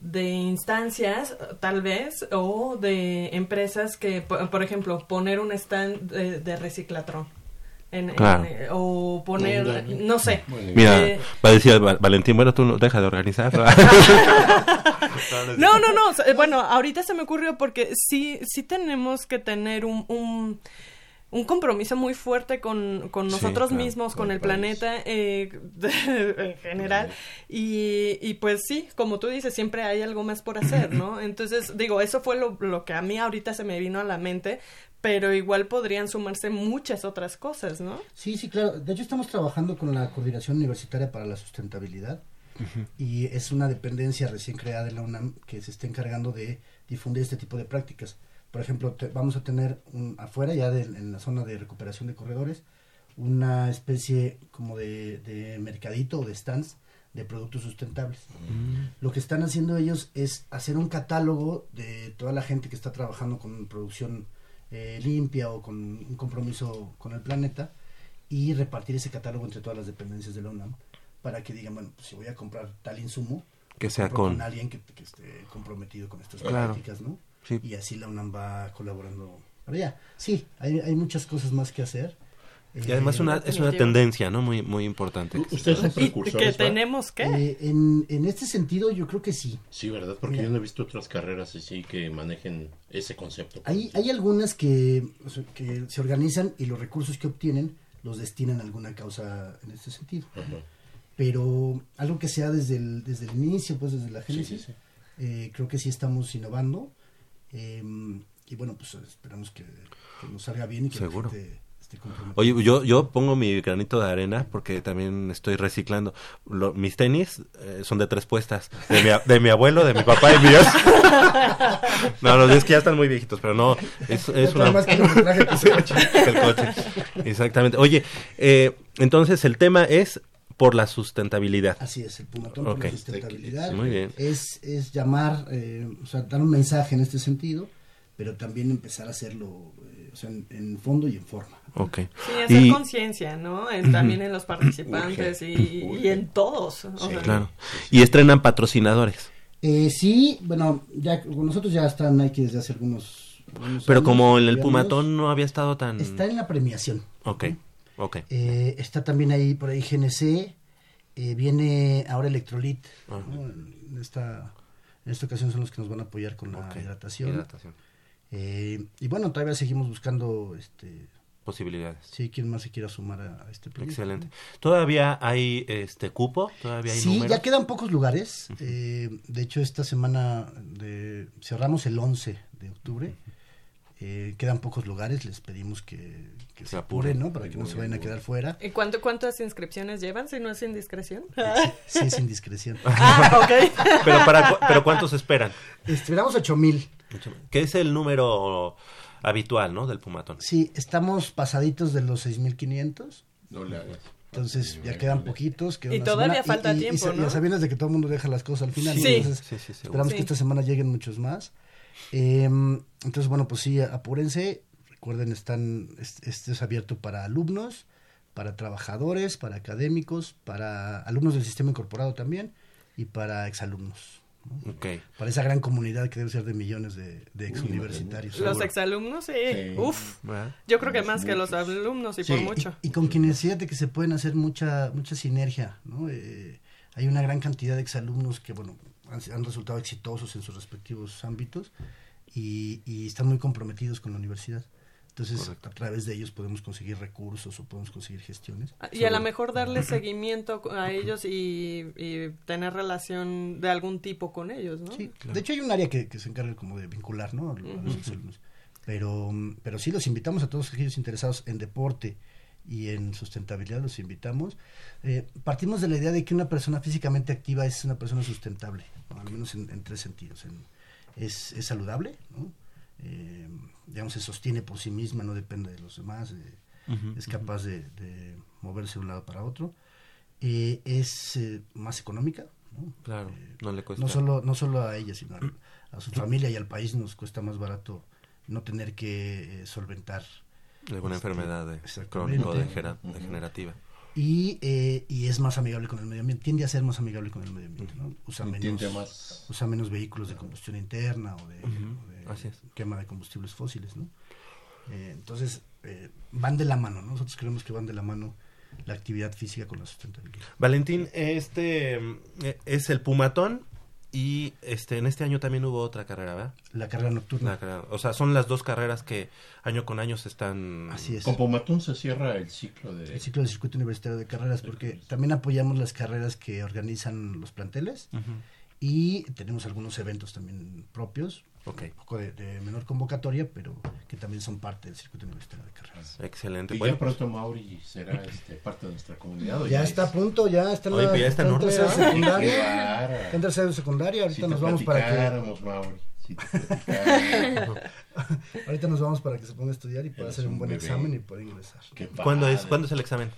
de instancias tal vez o de empresas que por, por ejemplo poner un stand de, de reciclatrón en- en- Claro. eh, o poner bien. no sé Mira, eh, va a decir Val- Valentín, bueno, tú no- deja de organizar. No, no, no. se- Bueno, ahorita se me ocurrió porque sí, sí tenemos que tener un, un, un compromiso muy fuerte con, con Sí, nosotros claro, mismos, con con el país. planeta eh, en general. Y, y pues sí, como tú dices, siempre hay algo más por hacer, ¿no? Entonces, digo, eso fue lo, lo que a mí ahorita se me vino a la mente, pero igual podrían sumarse muchas otras cosas, ¿no? Sí, sí, claro. De hecho, estamos trabajando con la Coordinación Universitaria para la Sustentabilidad y es una dependencia recién creada de la UNAM que se está encargando de difundir este tipo de prácticas. Por ejemplo, te- vamos a tener un, afuera, ya de- en la zona de recuperación de corredores, una especie como de, de mercadito o de stands de productos sustentables. Lo que están haciendo ellos es hacer un catálogo de toda la gente que está trabajando con producción eh, limpia o con un compromiso con el planeta y repartir ese catálogo entre todas las dependencias de la UNAM para que digan, bueno, pues si voy a comprar tal insumo, Que sea con- alguien que, que esté comprometido con estas Claro. prácticas, ¿no? Sí. Y así la UNAM va colaborando para allá. Sí, hay, hay muchas cosas más que hacer. Y además una, es una tendencia, ¿no? Muy, muy importante. ¿Ustedes son precursores? que tenemos que... Eh, en, en este sentido, yo creo que sí. Sí, ¿verdad? Porque Mira. yo no he visto otras carreras así que manejen ese concepto. Hay, hay algunas que, o sea, que se organizan y los recursos que obtienen los destinan a alguna causa en este sentido. Pero algo que sea desde el, desde el inicio, pues desde la Sí, génesis, sí, sí. eh, creo que sí estamos innovando. Eh, y bueno, pues esperamos que, que nos salga bien y que Seguro. la gente. Oye, yo, yo pongo mi granito de arena porque también estoy reciclando. Lo- mis tenis eh, son de tres puestas. De mi, de mi abuelo, de mi papá y míos. no, los es que ya están muy viejitos, pero no. Es, es una... Más que. El coche. Exactamente. Oye, eh, entonces el tema es por la sustentabilidad. Así es, el Pumatón por la sustentabilidad. Muy bien. Es, es llamar, eh, o sea, dar un mensaje en este sentido, pero también empezar a hacerlo, eh, o sea, en, en fondo y en forma. Ok. Sí, hacer Y- conciencia, ¿no? En- también en los participantes y, y en todos. o sea, Claro. Y estrenan patrocinadores. Eh, sí, bueno, ya con nosotros ya están Nike desde hace algunos, algunos Pero años, como en el digamos. Pumatón no había estado tan... Está en la premiación. Ok, ok. Eh, está también ahí por ahí GNC, eh, viene ahora Electrolit. ¿no? En, esta, en esta ocasión son los que nos van a apoyar con la hidratación. Hidratación. Eh, y bueno, todavía seguimos buscando, este, Posibilidades. sí, quién más se quiera sumar a, a este proyecto. Excelente. ¿Todavía hay este cupo? ¿Todavía hay Sí, números? ya quedan pocos lugares. eh, de hecho, esta semana de, cerramos el 11 de octubre. Eh, quedan pocos lugares, les pedimos que, que se apuren, ¿no? Para que no se vayan a quedar fuera. ¿Y cuánto, cuántas inscripciones llevan si no es indiscreción? Sí, es indiscreción. Ah, ok. pero, para, cu- pero ¿cuántos esperan? Esperamos 8000. Que es el número habitual, ¿no? Del Pumatón. Sí, estamos pasaditos de los 6500. No le hagas. Entonces ya quedan poquitos. queda Y una todavía semana, falta tiempo, ¿no? Y a sabiendas de que todo el mundo deja las cosas al final. Sí. Entonces, Sí, esperamos Sí. que esta semana lleguen muchos más. Eh, entonces, bueno, pues sí, apúrense. Recuerden, están, es- este es abierto para alumnos, para trabajadores, para académicos, para alumnos del sistema incorporado también y para exalumnos. ¿no? Ok. Para esa gran comunidad que debe ser de millones de, de exuniversitarios. Los exalumnos, sí. Sí. Uf. ¿Verdad? Yo creo que más que los alumnos y Sí, por mucho. Y, y con quienes fíjate que se pueden hacer mucha mucha sinergia, ¿no? Eh, hay una gran cantidad de exalumnos que, bueno, han, han resultado exitosos en sus respectivos ámbitos y, y están muy comprometidos con la universidad. Entonces, a través de ellos podemos conseguir recursos o podemos conseguir gestiones. Ah, Y a lo mejor darle seguimiento a ellos y, y tener relación de algún tipo con ellos, ¿no? Sí, de hecho hay un área que, que se encarga como de vincular, ¿no? A los exalumnos. Pero, pero sí los invitamos a todos aquellos interesados en deporte y en sustentabilidad, los invitamos. Eh, partimos de la idea de que una persona físicamente activa es una persona sustentable. Al menos en, en tres sentidos. En- es, es saludable, ¿no? Eh, digamos, se sostiene por sí misma, no depende de los demás, eh, es capaz de, de moverse de un lado para otro. Eh, es eh, más económica, ¿no? Claro, no le cuesta. No solo, no solo a ella, sino a, a su familia y al país nos cuesta más barato no tener que eh, solventar Alguna este, enfermedad de crónico degenerativa. Y, eh, y es más amigable con el medio ambiente, tiende a ser más amigable con el medio ambiente, ¿no? Usa menos, más- usa menos vehículos de combustión interna o de, Ujú, o de así es. quema de combustibles fósiles, ¿no? Eh, entonces, eh, van de la mano, ¿no? Nosotros creemos que van de la mano la actividad física con la sustentabilidad. Valentín, este es el Pumatón y este en este año también hubo otra carrera, ¿verdad? La carrera nocturna. La carrera- o sea, son las dos carreras que año con año se están... Así es. Con Pumatón se cierra el ciclo de... el ciclo del circuito universitario de carreras, porque también apoyamos las carreras que organizan los planteles y tenemos algunos eventos también propios, Ok. un poco de, de menor convocatoria, pero que también son parte del circuito universitario de carreras. Excelente. Y Bueno, ya pronto Mauri será este, parte de nuestra comunidad. ¿o Ya está a punto, ya está en Oye, la- pues ya está en enorme, tercero secundaria. En tercero secundaria, ahorita Si nos vamos para que Mauri, si te. ahorita nos vamos para que se ponga a estudiar y pueda Eres hacer un un buen bebé. examen y pueda ingresar. Qué ¿cuándo es. ¿cuándo es el examen?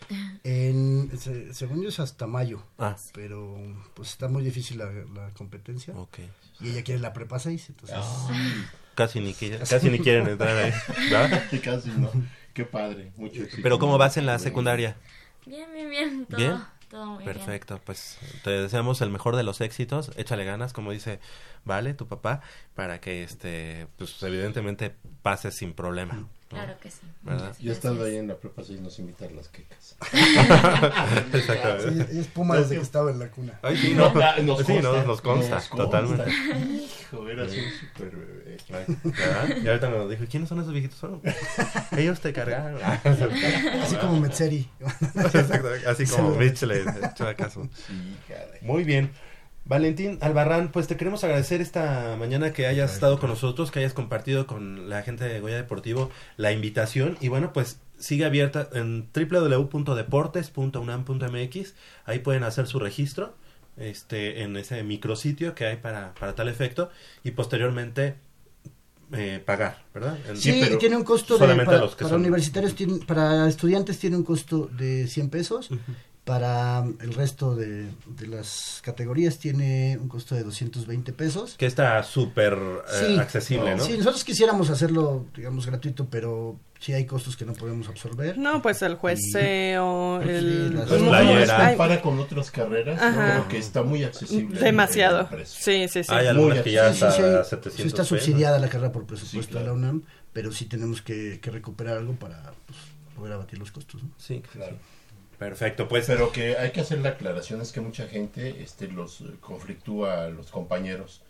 En, se- según yo es hasta mayo, Ah. pero pues está muy difícil la, la competencia. Ok. Y ella quiere la prepa 6, entonces... Casi ni, qui- casi ni quieren entrar ahí, ¿verdad? Casi no. Qué padre, mucho éxito. Pero ¿cómo vas en la secundaria? Bien, bien, bien. Todo, ¿Bien? todo muy bien. Perfecto, pues te deseamos el mejor de los éxitos, échale ganas, como dice Vale, tu papá, para que este, pues evidentemente pases sin problema. ¿no? Claro que sí. ¿Verdad? Yo estando ahí en la prepa 6 nos invitan las quecas. Exactamente. Sí, es Puma desde que estaba en la cuna. Ay, sí, no, nos sí, consta, no, nos consta, nos totalmente. Hijo, eras un super bebé. ¿Verdad? Y ahorita nos dijo, ¿quiénes son esos viejitos? Son- Ellos te cargaron. Así como Metzeri. Exacto, así como Saludos. Mitch le echó caso. Sí. Muy bien. Valentín Albarrán, pues te queremos agradecer esta mañana que hayas estado con nosotros, que hayas compartido con la gente de Goya Deportivo la invitación. Y bueno, pues sigue abierta en www.deportes.unam.mx, ahí pueden hacer su registro este en ese micrositio que hay para, para tal efecto. Y posteriormente eh, pagar, ¿verdad? En- Sí, tiene un costo de, solamente para, los que para son- universitarios, tiene- para estudiantes tiene un costo de 100 pesos, para el resto de, de las categorías tiene un costo de 220 pesos. que está súper eh, Sí, accesible, ¿no? Sí, nosotros quisiéramos hacerlo, digamos, gratuito, pero sí hay costos que no podemos absorber. No, pues el jueceo, Sí, el... las Pues no, no, ay, es compara con otras carreras, yo Ajá. creo que está muy accesible. Demasiado. Sí, sí, sí. Hay algunas que ya Sí, sí, sí, 700 sí está pesos. subsidiada la carrera por presupuesto de la UNAM, pero sí tenemos que, que recuperar algo para pues, poder abatir los costos. ¿no? Sí, Claro. Perfecto, pues. Pero que hay que hacer la aclaración es que mucha gente este, los conflictúa a los compañeros.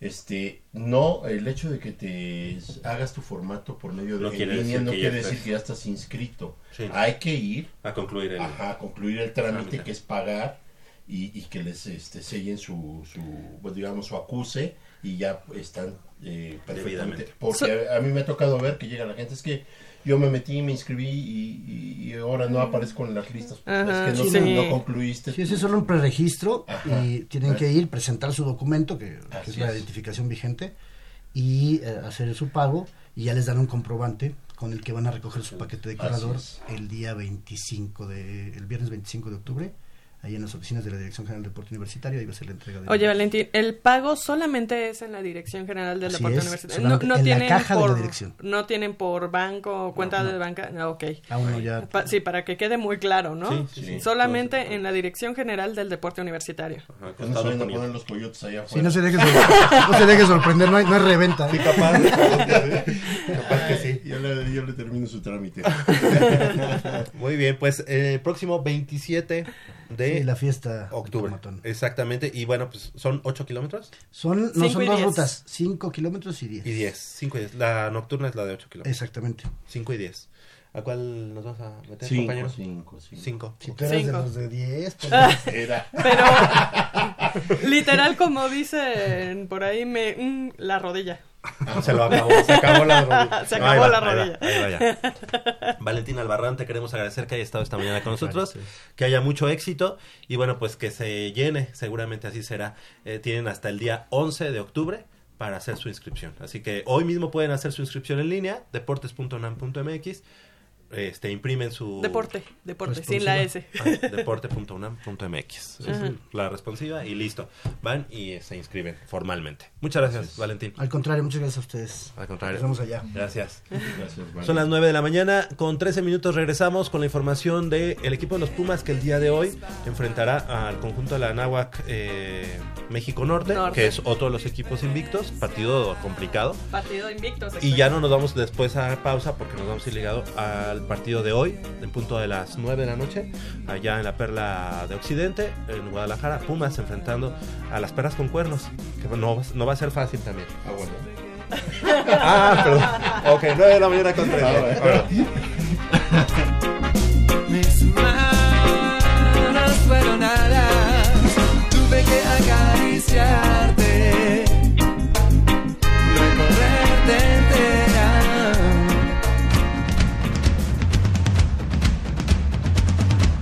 Este, no, el hecho de que te hagas tu formato por medio de No quiere línea decir no quiere estés- decir que ya estás inscrito. Sí. Hay que ir a concluir el, ajá, a concluir el trámite trámite. que es pagar y, y que les este, sellen su, su pues, digamos, su acuse y ya están eh, perfectamente. Porque a, a mí me ha tocado ver que llega la gente, es que yo me metí, me inscribí y, ahora no aparezco en las listas. Ajá, es que no, sí. no concluiste. Sí, ese es solo un preregistro Ajá. y tienen que ir, presentar su documento, que, es la es. identificación vigente, y eh, hacer su pago, y ya les dan un comprobante con el que van a recoger su paquete de es. el día 25 de, el viernes 25 de octubre, ahí en las oficinas de la Dirección General del Deporte Universitario, ahí va a ser la entrega de Oye, Valentín, el pago solamente es en la Dirección General del Así Deporte es, Universitario. solamente en la tienen caja de la por, dirección. No tienen por banco o cuenta no. de banca. No, ok. Aún no ya- Pa- sí, para que quede muy claro, ¿no? Sí, sí, sí. Solamente en la Dirección General del Deporte Universitario. Que no se vayan a poner los coyotes allá Sí, afuera. no se deje, no se deje sorprender, no hay, no hay reventa. Sí, capaz, capaz que sí. Yo le, yo le termino su trámite. Muy bien, pues eh, próximo 27 de Sí, la fiesta octubre. Exactamente, y bueno, pues son 8 kilómetros. Son, no, Cinco son dos diez. rutas, 5 kilómetros y 10. Y 10, 5 y 10. La nocturna es la de 8 kilómetros. Exactamente. 5 y 10. ¿A cuál nos vas a meter, Cinco, compañero? cinco, cinco. 5. Si tú eres de los de 10, pues... Era. Pero, literal, como dicen por ahí, me, mm, la rodilla. Se lo acabó, se acabó la rodilla. Se No, acabó ahí va, la ahí va, rodilla. ahí va ya. Valentín Albarrán, te queremos agradecer que haya estado esta mañana con nosotros, que haya mucho éxito y bueno, pues que se llene, seguramente así será. Eh, tienen hasta el día 11 de octubre para hacer su inscripción. Así que hoy mismo pueden hacer su inscripción en línea, deportes.unam.mx. Este, imprimen su Deporte, deporte, sin la S. Ah, deporte.unam.mx. Es Ajá. la responsiva y listo. Van y se inscriben formalmente. Muchas gracias, Valentín. Al contrario, muchas gracias a ustedes. Al contrario. Nos vemos allá. Gracias. Son las 9 de la mañana. Con 13 minutos regresamos con la información del equipo de los Pumas que el día de hoy enfrentará al conjunto de la Anáhuac eh, México Norte, Norte. que es otro de los equipos invictos. Partido complicado. Partido invicto. Y ya no nos vamos después a pausa porque nos vamos a ir ligado al partido de hoy, en punto de las 9 de la noche, allá en la Perla de Occidente, en Guadalajara. Pumas enfrentando a las perras con cuernos, que no, va- no va a ser fácil también. Ah, bueno. Ah, perdón. Ok, 9 de la mañana con 3. Ah. Mis manos fueron alas, tuve que acariciarte,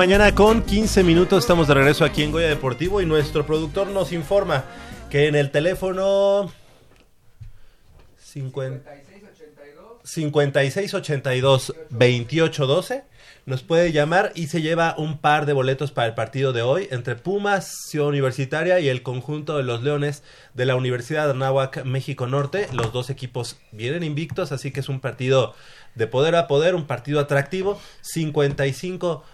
Mañana con 15 minutos estamos de regreso aquí en Goya Deportivo y nuestro productor nos informa que en el teléfono 50 5682 2812 nos puede llamar y se lleva un par de boletos para el partido de hoy entre Pumas Ciudad Universitaria y el conjunto de los Leones de la Universidad de Anáhuac México Norte. Los dos equipos vienen invictos, así que es un partido de poder a poder, un partido atractivo. 55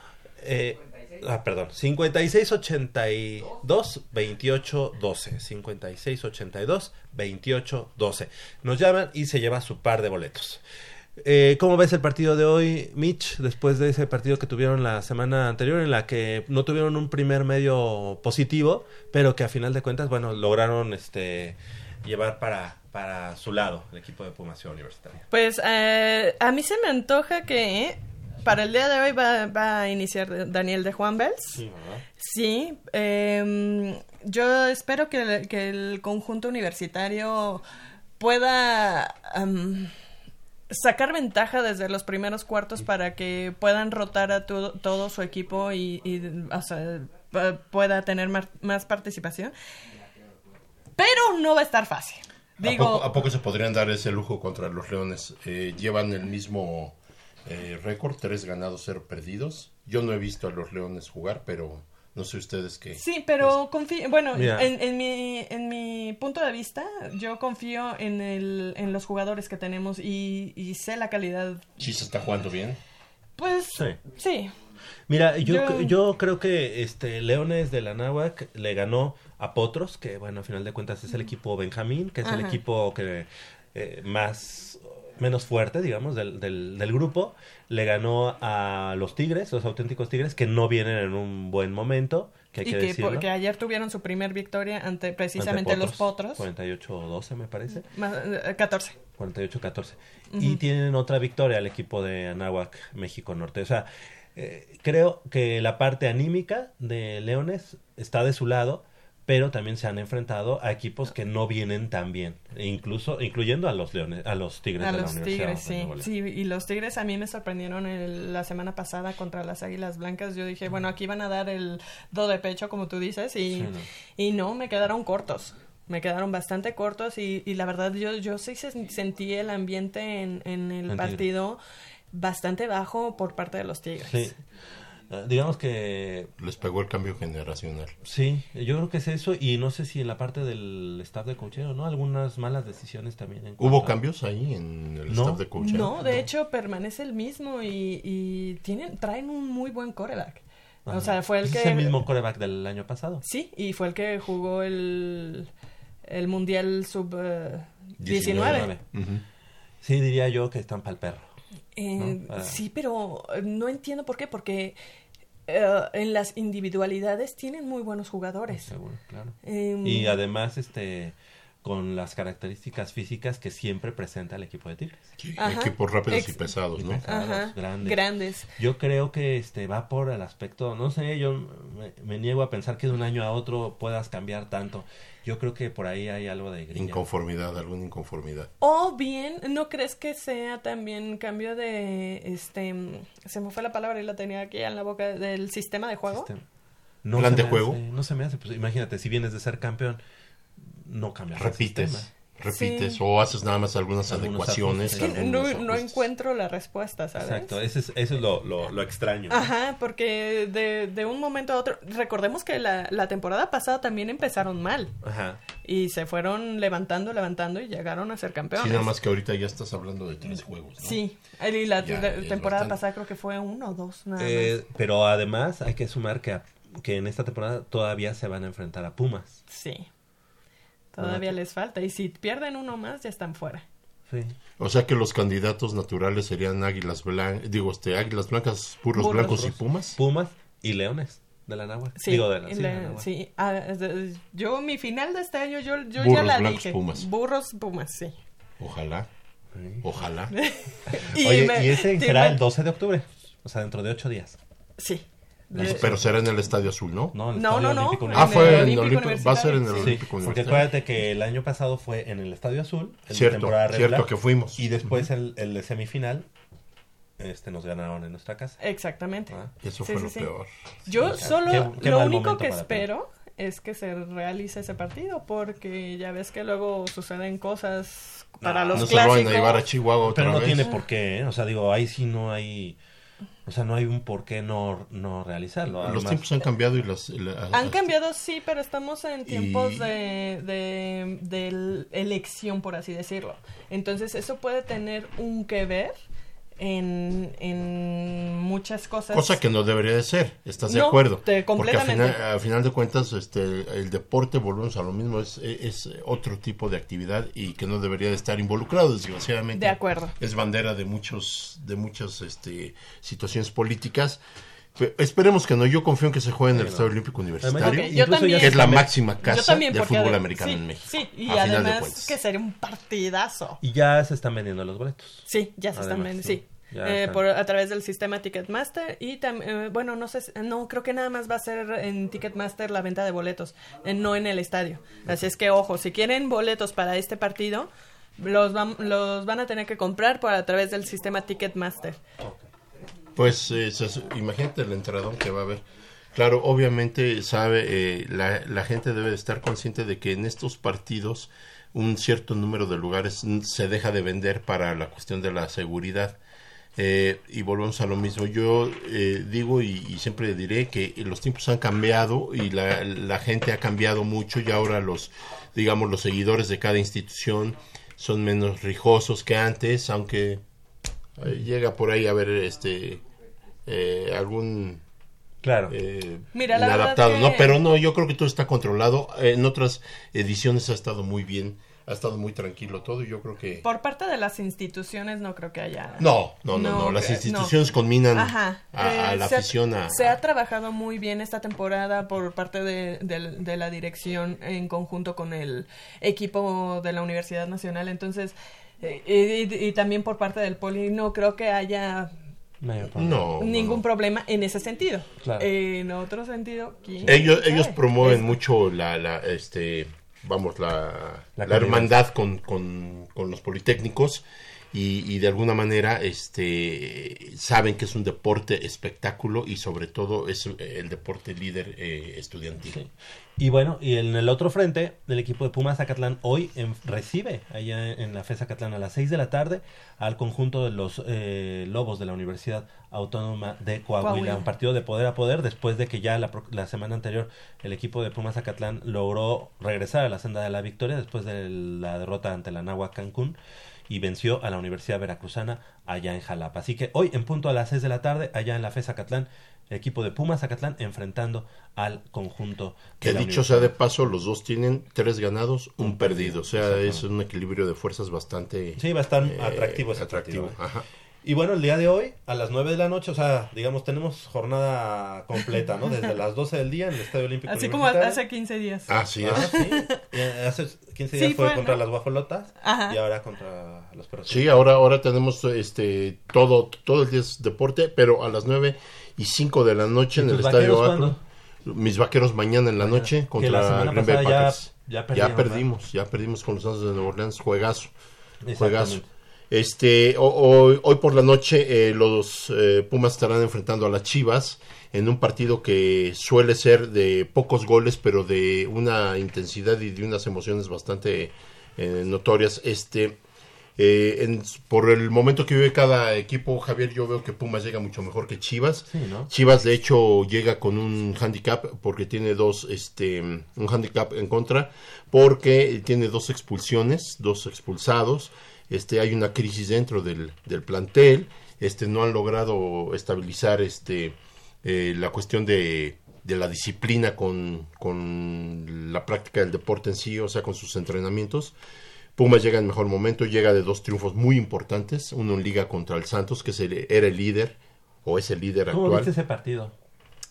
eh, ah, perdón, 5682 2812 5682 2812 Nos llaman y se lleva su par de boletos. Eh, ¿Cómo ves el partido de hoy, Mitch, después de ese partido que tuvieron la semana anterior en la que no tuvieron un primer medio positivo, pero que a final de cuentas, bueno, lograron este llevar para, para su lado el equipo de Pumación Universitaria? Pues eh, a mí se me antoja que para el día de hoy va, va a iniciar Daniel de Juan Bells. Sí, ¿verdad? Sí, em, yo espero que, el- que el conjunto universitario pueda sacar ventaja desde los primeros cuartos para que puedan rotar a to- todo su equipo y, y, o sea, pu- pueda tener más participación. Pero no va a estar fácil. ¿A, Digo, poco, a poco se podrían dar ese lujo contra los Leones? Eh, llevan el mismo eh, récord, tres ganados, cero perdidos. Yo no he visto a los Leones jugar, pero no sé ustedes qué. Sí, pero confío, bueno, en, en mi, en mi punto de vista, yo confío en, el, en los jugadores que tenemos y, y sé la calidad. Sí se está jugando bien. Pues Sí. sí. Mira, yo, Yo- yo creo que este Leones de la Náhuac le ganó a Potros, que bueno, a final de cuentas es el equipo Benjamín, que es el equipo que eh, más menos fuerte, digamos, del, del, del grupo. Le ganó a los Tigres, los auténticos Tigres, que no vienen en un buen momento, que hay y que, que, decirlo. porque ayer tuvieron su primer victoria ante precisamente Ante los Potros. 48-12 me parece. Más, eh, 14. 48-14. Ujú. Y tienen otra victoria al equipo de Anáhuac, México Norte. O sea, eh, creo que la parte anímica de Leones está de su lado, pero también se han enfrentado a equipos que no vienen tan bien, incluso incluyendo a los Leones, a los Tigres A de la los Universidad Tigres, sí. Y los Tigres a mí me sorprendieron el- la semana pasada contra las Águilas Blancas. Yo dije, bueno, aquí van a dar el do de pecho, como tú dices, y, Sí, no. y no, me quedaron cortos. Me quedaron bastante cortos y, y la verdad yo, yo sí se- sentí el ambiente en, en el partido bastante bajo por parte de los Tigres. Sí. Eh, digamos que Les pegó el cambio generacional. Sí, yo creo que es eso y no sé si en la parte del staff de coacheo, ¿no? Algunas malas decisiones también. en ¿Hubo a- cambios ahí en el No. staff de coaching? No, de hecho permanece el mismo y, y tienen, traen un muy buen coreback. Ajá. O sea, fue el Ese que... Es el mismo coreback del año pasado. Sí, y fue el que jugó el, el Mundial Sub-19. 19. Sí, diría yo que están para el perro. Eh, ¿no? Ah. Sí, pero eh, no entiendo por qué, porque eh, en las individualidades tienen muy buenos jugadores. Seguro, claro. Em, Y además, este, con las características físicas que siempre presenta el equipo de Tigres. Ajá. Equipos rápidos y pesados, ¿no? Pesados, Ajá, grandes. grandes. Yo creo que este va por el aspecto, no sé, yo me, me niego a pensar que de un año a otro puedas cambiar tanto. Yo creo que por ahí hay algo de grilla. Inconformidad, alguna inconformidad. O bien, ¿no crees que sea también cambio de, este, se me fue la palabra y la tenía aquí en la boca, del sistema de juego? No ¿Plan de juego? hace- no se me hace, pues imagínate, si vienes de ser campeón, no cambias Repites, repites Sí. o haces nada más algunas Algunos adecuaciones. ajustes. Que no, encuentro la respuesta, ¿sabes? Exacto, eso es, eso es lo, lo, lo extraño. ¿no? Ajá, porque de, de un momento a otro, recordemos que la, la temporada pasada también empezaron mal Ajá. y se fueron levantando, levantando y llegaron a ser campeones. Sí, nada más que ahorita ya estás hablando de tres juegos, ¿no? Sí, y la, Ya, temporada bastante. pasada creo que fue uno o dos, nada Eh, más. pero además hay que sumar que, que en esta temporada todavía se van a enfrentar a Pumas. Sí, todavía les falta y si pierden uno más ya están fuera. Sí. O sea que los candidatos naturales serían águilas blancas, digo, este, águilas blancas, burros Burros. blancos y pumas. Pumas y Leones de la Náhuatl. Sí, Digo, de la, sí, la- de la Náhuatl. sí. Ah, yo mi final de este año yo, yo ya la blancos, dije. Pumas. Burros Pumas, sí. Ojalá. Ojalá. Y Oye, me- y ese será me- el 12 de octubre, o sea, dentro de ocho días. Sí. Pero será en el Estadio Azul, ¿no? No, en el No, Estadio no, no, Olímpico en Ah, el fue en Olímpico Olímpico, va a ser en el Sí, Olímpico porque Universitario. acuérdate que el año pasado fue en el Estadio Azul, en Cierto, temporada cierto regular, que fuimos. Y después el, el de semifinal, este, nos ganaron en nuestra casa. Exactamente. Ah, Eso Sí, fue sí, lo sí. peor. Yo Sí, solo, qué- qué lo único que espero es que se realice ese partido, porque ya ves que luego suceden cosas para los no se clásicos. lo van a llevar a Chihuahua otra Pero no vez. tiene por qué, ¿eh? o sea, digo, ahí sí no hay, o sea, no hay un por qué no, no realizarlo. Los tiempos han cambiado y las... la- Han cambiado, sí, pero estamos en tiempos Y- de, de, elección, por así decirlo. Entonces, eso puede tener un que ver en, en muchas cosas. Cosa que no debería de ser, ¿estás de No, acuerdo? te- Porque al completamente. final, al final de cuentas, este, el deporte, volvemos a lo mismo, es, es otro tipo de actividad y que no debería de estar involucrado, desgraciadamente. De acuerdo. Es bandera de muchos, de muchas este, situaciones políticas. Pe- Esperemos que no, yo confío en que se juegue en el. Estadio Olímpico Universitario, Ok, yo también. que es la máxima casa también, del fútbol ade- americano sí, en México. Sí, y a final de además cuentas. que sería un partidazo. Y ya se están vendiendo los boletos. Sí, ya se están vendiendo, sí. Eh, por, a través del sistema Ticketmaster y también, bueno, no sé, no, creo que nada más va a ser en Ticketmaster la venta de boletos, eh, no en el estadio. Así es que, ojo, si quieren boletos para este partido, los, vam- los van a tener que comprar por a través del sistema Ticketmaster. Pues eh, imagínate el entradón que va a haber. Claro, obviamente sabe, eh, la, la gente debe de estar consciente de que en estos partidos un cierto número de lugares se deja de vender para la cuestión de la seguridad. Eh, y volvemos a lo mismo. Yo eh, digo y, siempre diré que los tiempos han cambiado y la, la gente ha cambiado mucho y ahora los, digamos, los seguidores de cada institución son menos rijosos que antes, aunque llega por ahí a ver este eh, algún claro eh, Mira, la que- no pero no yo creo que todo está controlado en otras ediciones ha estado muy bien ha estado muy tranquilo todo y yo creo que Por parte de las instituciones no creo que haya... no no no no, las instituciones conminan Ajá. a, a Eh, la se ha- afición a, Se ha trabajado muy bien esta temporada por parte de, de- de la dirección en conjunto con el equipo de la Universidad Nacional. Entonces, eh, y, y- y también por parte del Poli, no creo que haya. No, ningún problema en ese sentido. Claro. En otro sentido, ¿quién ellos sabe? ellos promueven Es- mucho la, la este vamos la, La la hermandad con, con, con los politécnicos y, y de alguna manera este saben que es un deporte espectáculo y sobre todo es el deporte líder eh, estudiantil Y bueno, y en el otro frente, el equipo de Pumas Zacatlán hoy en- recibe allá en la FE Zacatlán a las 6 de la tarde al conjunto de los eh, Lobos de la Universidad Autónoma de Coahuila. Coahuila. Un partido de poder a poder después de que ya la, pro- la semana anterior el equipo de Pumas Zacatlán logró regresar a la senda de la victoria después de la derrota ante la Nahua Cancún y venció a la Universidad Veracruzana allá en Jalapa. Así que hoy en punto a las 6 de la tarde, allá en la FE Zacatlán, el equipo de Pumas Zacatlán enfrentando al conjunto que de la dicho sea de paso los dos tienen tres ganados un perdido o sea es un equilibrio de fuerzas bastante Sí, estar eh, atractivo ese atractivo partido, ¿eh? ajá. Y bueno, el día de hoy, a las 9 de la noche, o sea, digamos, tenemos jornada completa, ¿no? Desde las 12 del día en el Estadio Olímpico Así como hace 15 días. Así es. Ah, sí. Y hace 15 días Sí, fue, fue, contra ¿no? las guajolotas Ajá. y ahora contra los perros. Sí, ahora, ahora tenemos este todo, todo el día es deporte, pero a las 9 y 5 de la noche ¿Y en el estadio Akron. Mis vaqueros mañana en la noche contra la Green Bay ya- Packers. ya perdieron, perdimos, ya perdimos con los Santos de Nueva Orleans, juegazo. Juegazo. Este, ho- hoy, hoy por la noche eh, los eh, Pumas estarán enfrentando a las Chivas en un partido que suele ser de pocos goles, pero de una intensidad y de unas emociones bastante eh, notorias. Este, eh, en- por el momento que vive cada equipo, Javier, yo veo que Pumas llega mucho mejor que Chivas. Sí, ¿no? Chivas, de hecho, llega con un handicap porque tiene dos, este, un handicap en contra, porque tiene dos expulsiones, dos expulsados. Este, hay una crisis dentro del, del plantel. Este, no han logrado estabilizar, este, eh, la cuestión de, de la disciplina con, con la práctica del deporte en sí, o sea, con sus entrenamientos. Pumas llega en mejor momento, llega de dos triunfos muy importantes, uno en liga contra el Santos, que es el- era el líder, o es el líder ¿Cómo actual. viste ese partido?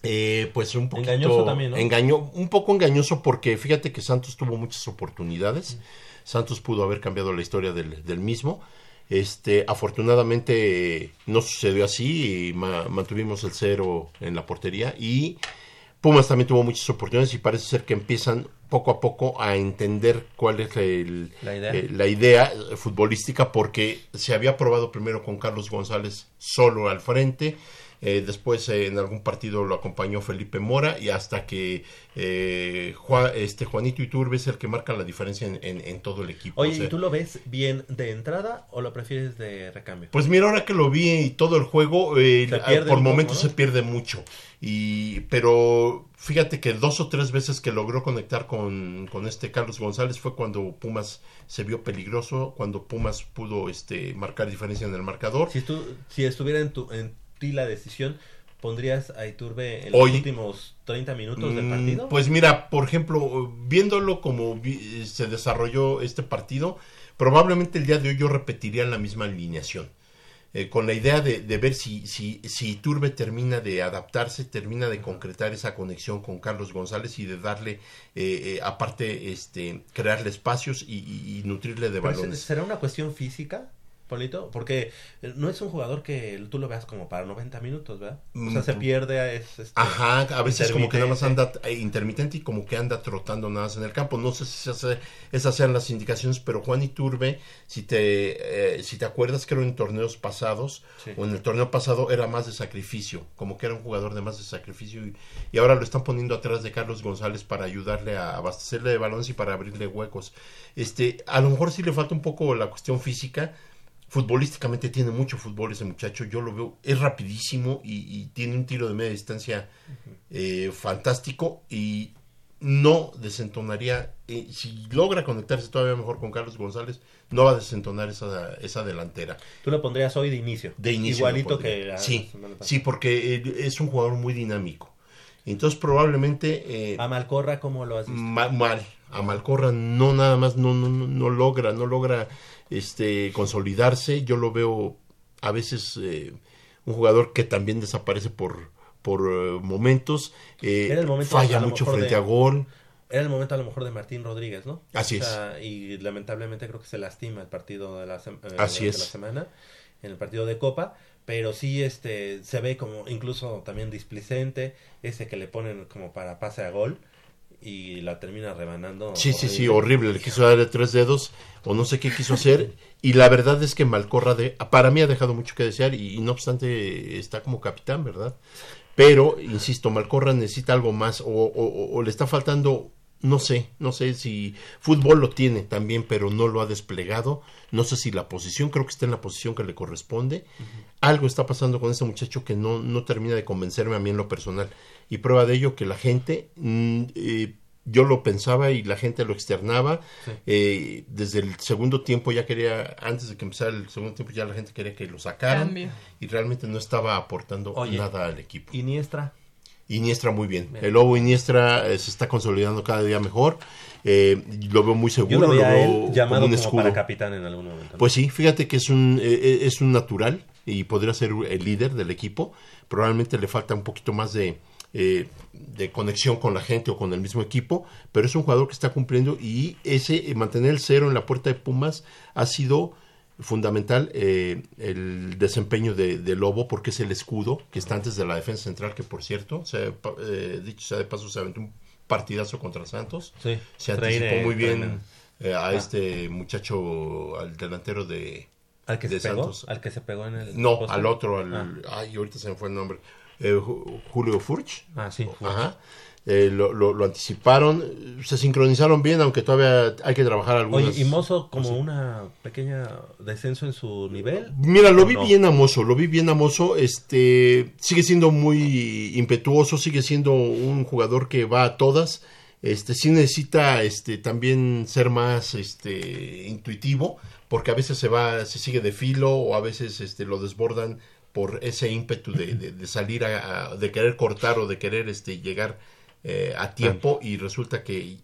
Eh, pues un poquito Engañoso también, ¿no? engañó- un poco engañoso porque fíjate que Santos tuvo muchas oportunidades. Santos pudo haber cambiado la historia del, del mismo. Este, afortunadamente no sucedió así y ma- mantuvimos el cero en la portería y Pumas también tuvo muchas oportunidades y parece ser que empiezan poco a poco a entender cuál es el- La idea. eh, la idea futbolística porque se había probado primero con Carlos González solo al frente. Eh, después eh, en algún partido lo acompañó Felipe Mora y hasta que eh, Juan- este Juanito Iturbe es el que marca la diferencia en, en- en todo el equipo. Oye, O sea, ¿y tú lo ves bien de entrada o lo prefieres de recambio? Pues mira, ahora que lo vi y todo el juego, eh, por poco, momentos ¿no? se pierde mucho. Y, pero fíjate que dos o tres veces que logró conectar con, con este Carlos González fue cuando Pumas se vio peligroso, cuando Pumas pudo este, marcar diferencia en el marcador. Si, tú, si estuviera en, tu, en ti la decisión, ¿pondrías a Iturbe en Hoy- los últimos 30 minutos del Mm, partido? Pues mira, por ejemplo, viéndolo como vi- se desarrolló este partido, probablemente el día de hoy yo repetiría la misma alineación. eh, con la idea de, de ver si, si, si Iturbe termina de adaptarse, termina de concretar esa conexión con Carlos González y de darle, eh, eh, aparte, este, crearle espacios y, y- y nutrirle de Pero balones. ¿Será una cuestión física, Polito? Porque eh, no es un jugador que tú lo veas como para 90 minutos, ¿verdad? O sea, Mm, se pierde. Es, este, Ajá, a veces como que nada más anda eh, intermitente y como que anda trotando nada más en el campo. No sé si se hace- esas sean las indicaciones, pero Juan Iturbe, si te, eh, si te acuerdas que era en torneos pasados, Sí. o en el torneo pasado era más de sacrificio, como que era un jugador de más de sacrificio y, y ahora lo están poniendo atrás de Carlos González para ayudarle a abastecerle de balones y para abrirle huecos. Este, a lo mejor sí le falta un poco la cuestión física, futbolísticamente tiene mucho fútbol ese muchacho, yo lo veo, es rapidísimo y, y tiene un tiro de media distancia eh, fantástico y no desentonaría, eh, si logra conectarse todavía mejor con Carlos González, no va a desentonar esa, esa delantera. Tú lo pondrías hoy de inicio. De inicio. Igualito que la Sí, sí, porque eh, es un jugador muy dinámico. Entonces probablemente... eh, A Malcorra, ¿cómo lo has visto? Ma- mal. A Malcorra no nada más no, no, no logra, no logra este consolidarse. Yo lo veo a veces eh, un jugador que también desaparece por, por eh, momentos. eh, Era el momento, falla a lo mucho mejor, frente de- a gol. Era el momento a lo mejor de Martín Rodríguez, ¿no? Así O sea, Y lamentablemente creo que se lastima el partido de la, eh, Así de es. la semana, en el partido de Copa, pero sí este se ve como incluso también displicente, ese que le ponen como para pase a gol y la termina rebanando. Sí, sí, sí, horrible. Le quiso darle tres dedos o no sé qué quiso hacer. Y la verdad es que Malcorra de, para mí ha dejado mucho que desear y, y no obstante está como capitán, ¿verdad? Pero, insisto, Malcorra necesita algo más o, o- o- o le está faltando, no sé, no sé si fútbol lo tiene también, pero no lo ha desplegado. No sé si la posición, creo que está en la posición que le corresponde. Algo está pasando con ese muchacho que no, no termina de convencerme a mí en lo personal. Y prueba de ello que la gente, mm, eh, yo lo pensaba y la gente lo externaba. Sí. Eh, desde el segundo tiempo ya quería, antes de que empezara el segundo tiempo, ya la gente quería que lo sacaran. Cambio. Y realmente no estaba aportando Oye, nada al equipo. Iniestra. Iniestra muy bien. Bien. El Lobo Iniestra eh, se está consolidando cada día mejor. Eh, lo veo muy seguro. Yo lo a él llamado un como, escudo. para capitán en algún momento. ¿no? Pues sí, fíjate que es un, eh, eh, es un natural y podría ser el líder del equipo. Probablemente le falta un poquito más de, eh, de conexión con la gente o con el mismo equipo, pero es un jugador que está cumpliendo y ese eh, mantener el cero en la puerta de Pumas ha sido fundamental eh, el desempeño de, de Lobo porque es el escudo que está antes de la defensa central que por cierto se, eh, dicho sea de paso se aventó un partidazo contra Santos Sí, se anticipó muy bien eh, a Ah. este muchacho al delantero de ¿Al que de se pegó? Santos. ¿Al que se pegó en el No, poste? al otro, al, Ah. ay, ahorita se me fue el nombre. Eh, Ju- Julio Furch. Ah, sí. Furch. Ajá. Eh, lo, lo- lo anticiparon, se sincronizaron bien, aunque todavía hay que trabajar algunas. Oye, ¿y Mozo como cosas. una pequeña descenso en su nivel? Mira, lo ¿O vi no? bien a Mozo, lo vi bien a Mozo, este, sigue siendo muy impetuoso, sigue siendo un jugador que va a todas, este, sí necesita, este, también ser más, este, intuitivo, porque a veces se va, se sigue de filo, o a veces, este, lo desbordan por ese ímpetu de, de- de salir a, a- de querer cortar o de querer, este, llegar eh, a tiempo, y resulta que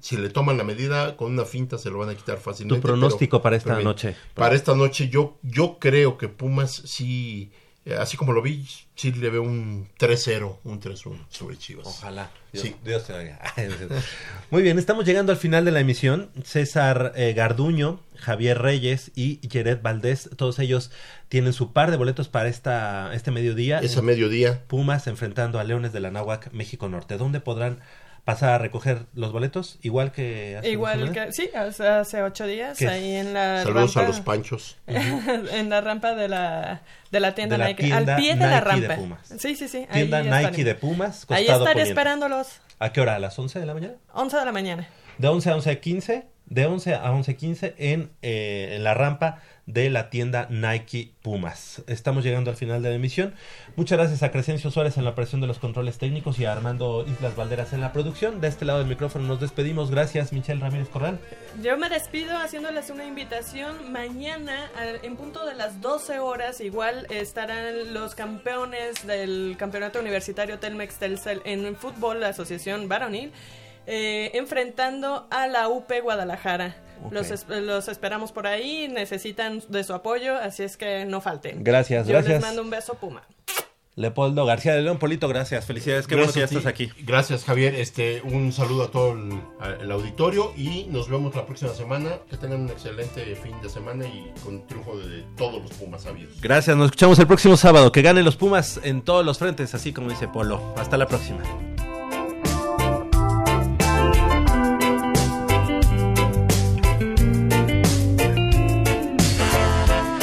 si le toman la medida con una finta se lo van a quitar fácilmente. Tu pronóstico pero- para esta pero noche. Para esta noche yo, yo creo que Pumas sí, así como lo vi, sí le veo un 3-0, un 3-1 sobre Chivas. Ojalá. Dios, Sí. Dios te oiga. Muy bien, estamos llegando al final de la emisión. César eh, Garduño, Javier Reyes y Jared Valdés, todos ellos tienen su par de boletos para esta este mediodía. Es a mediodía. Pumas enfrentando a Leones de la Náhuac, México Norte. ¿Dónde podrán pasar a recoger los boletos, igual que hace Igual que, sí, hace, ocho días, ¿Qué? ahí en la Saludos rampa. a los panchos. en la rampa de la, de la tienda De la Nike. tienda al pie de la Nike de rampa. Pumas. Sí, sí, sí. Tienda ahí Nike estaré. de Pumas, Ahí estaré poniente. esperándolos. ¿A qué hora? ¿A las 11 de la mañana? 11 de la mañana. De 11 a 11.15, de 11 a 11.15 en, eh, en la rampa de la tienda Nike Pumas. Estamos llegando al final de la emisión. Muchas gracias a Crescencio Suárez en la operación de los controles técnicos y a Armando Islas Valderas en la producción. De este lado del micrófono nos despedimos. Gracias, Michelle Ramírez Corral. Yo me despido haciéndoles una invitación. Mañana, en punto de las 12 horas, igual estarán los campeones del Campeonato Universitario Telmex Telcel en fútbol, la Asociación Varonil, eh, enfrentando a la UP Guadalajara. Los, es- los esperamos por ahí, necesitan de su apoyo, así es que no falten. Gracias, Yo gracias. les mando un beso, Puma. Leopoldo García de León Polito, gracias. Felicidades, qué bueno que ya Gracias estás aquí. Gracias, Javier. Este, un saludo a todo el, a- el auditorio y nos vemos la próxima semana. Que tengan un excelente fin de semana y con triunfo de todos los Pumas sabios. Gracias, nos escuchamos el próximo sábado. Que ganen los Pumas en todos los frentes, así como dice Polo. Hasta la próxima.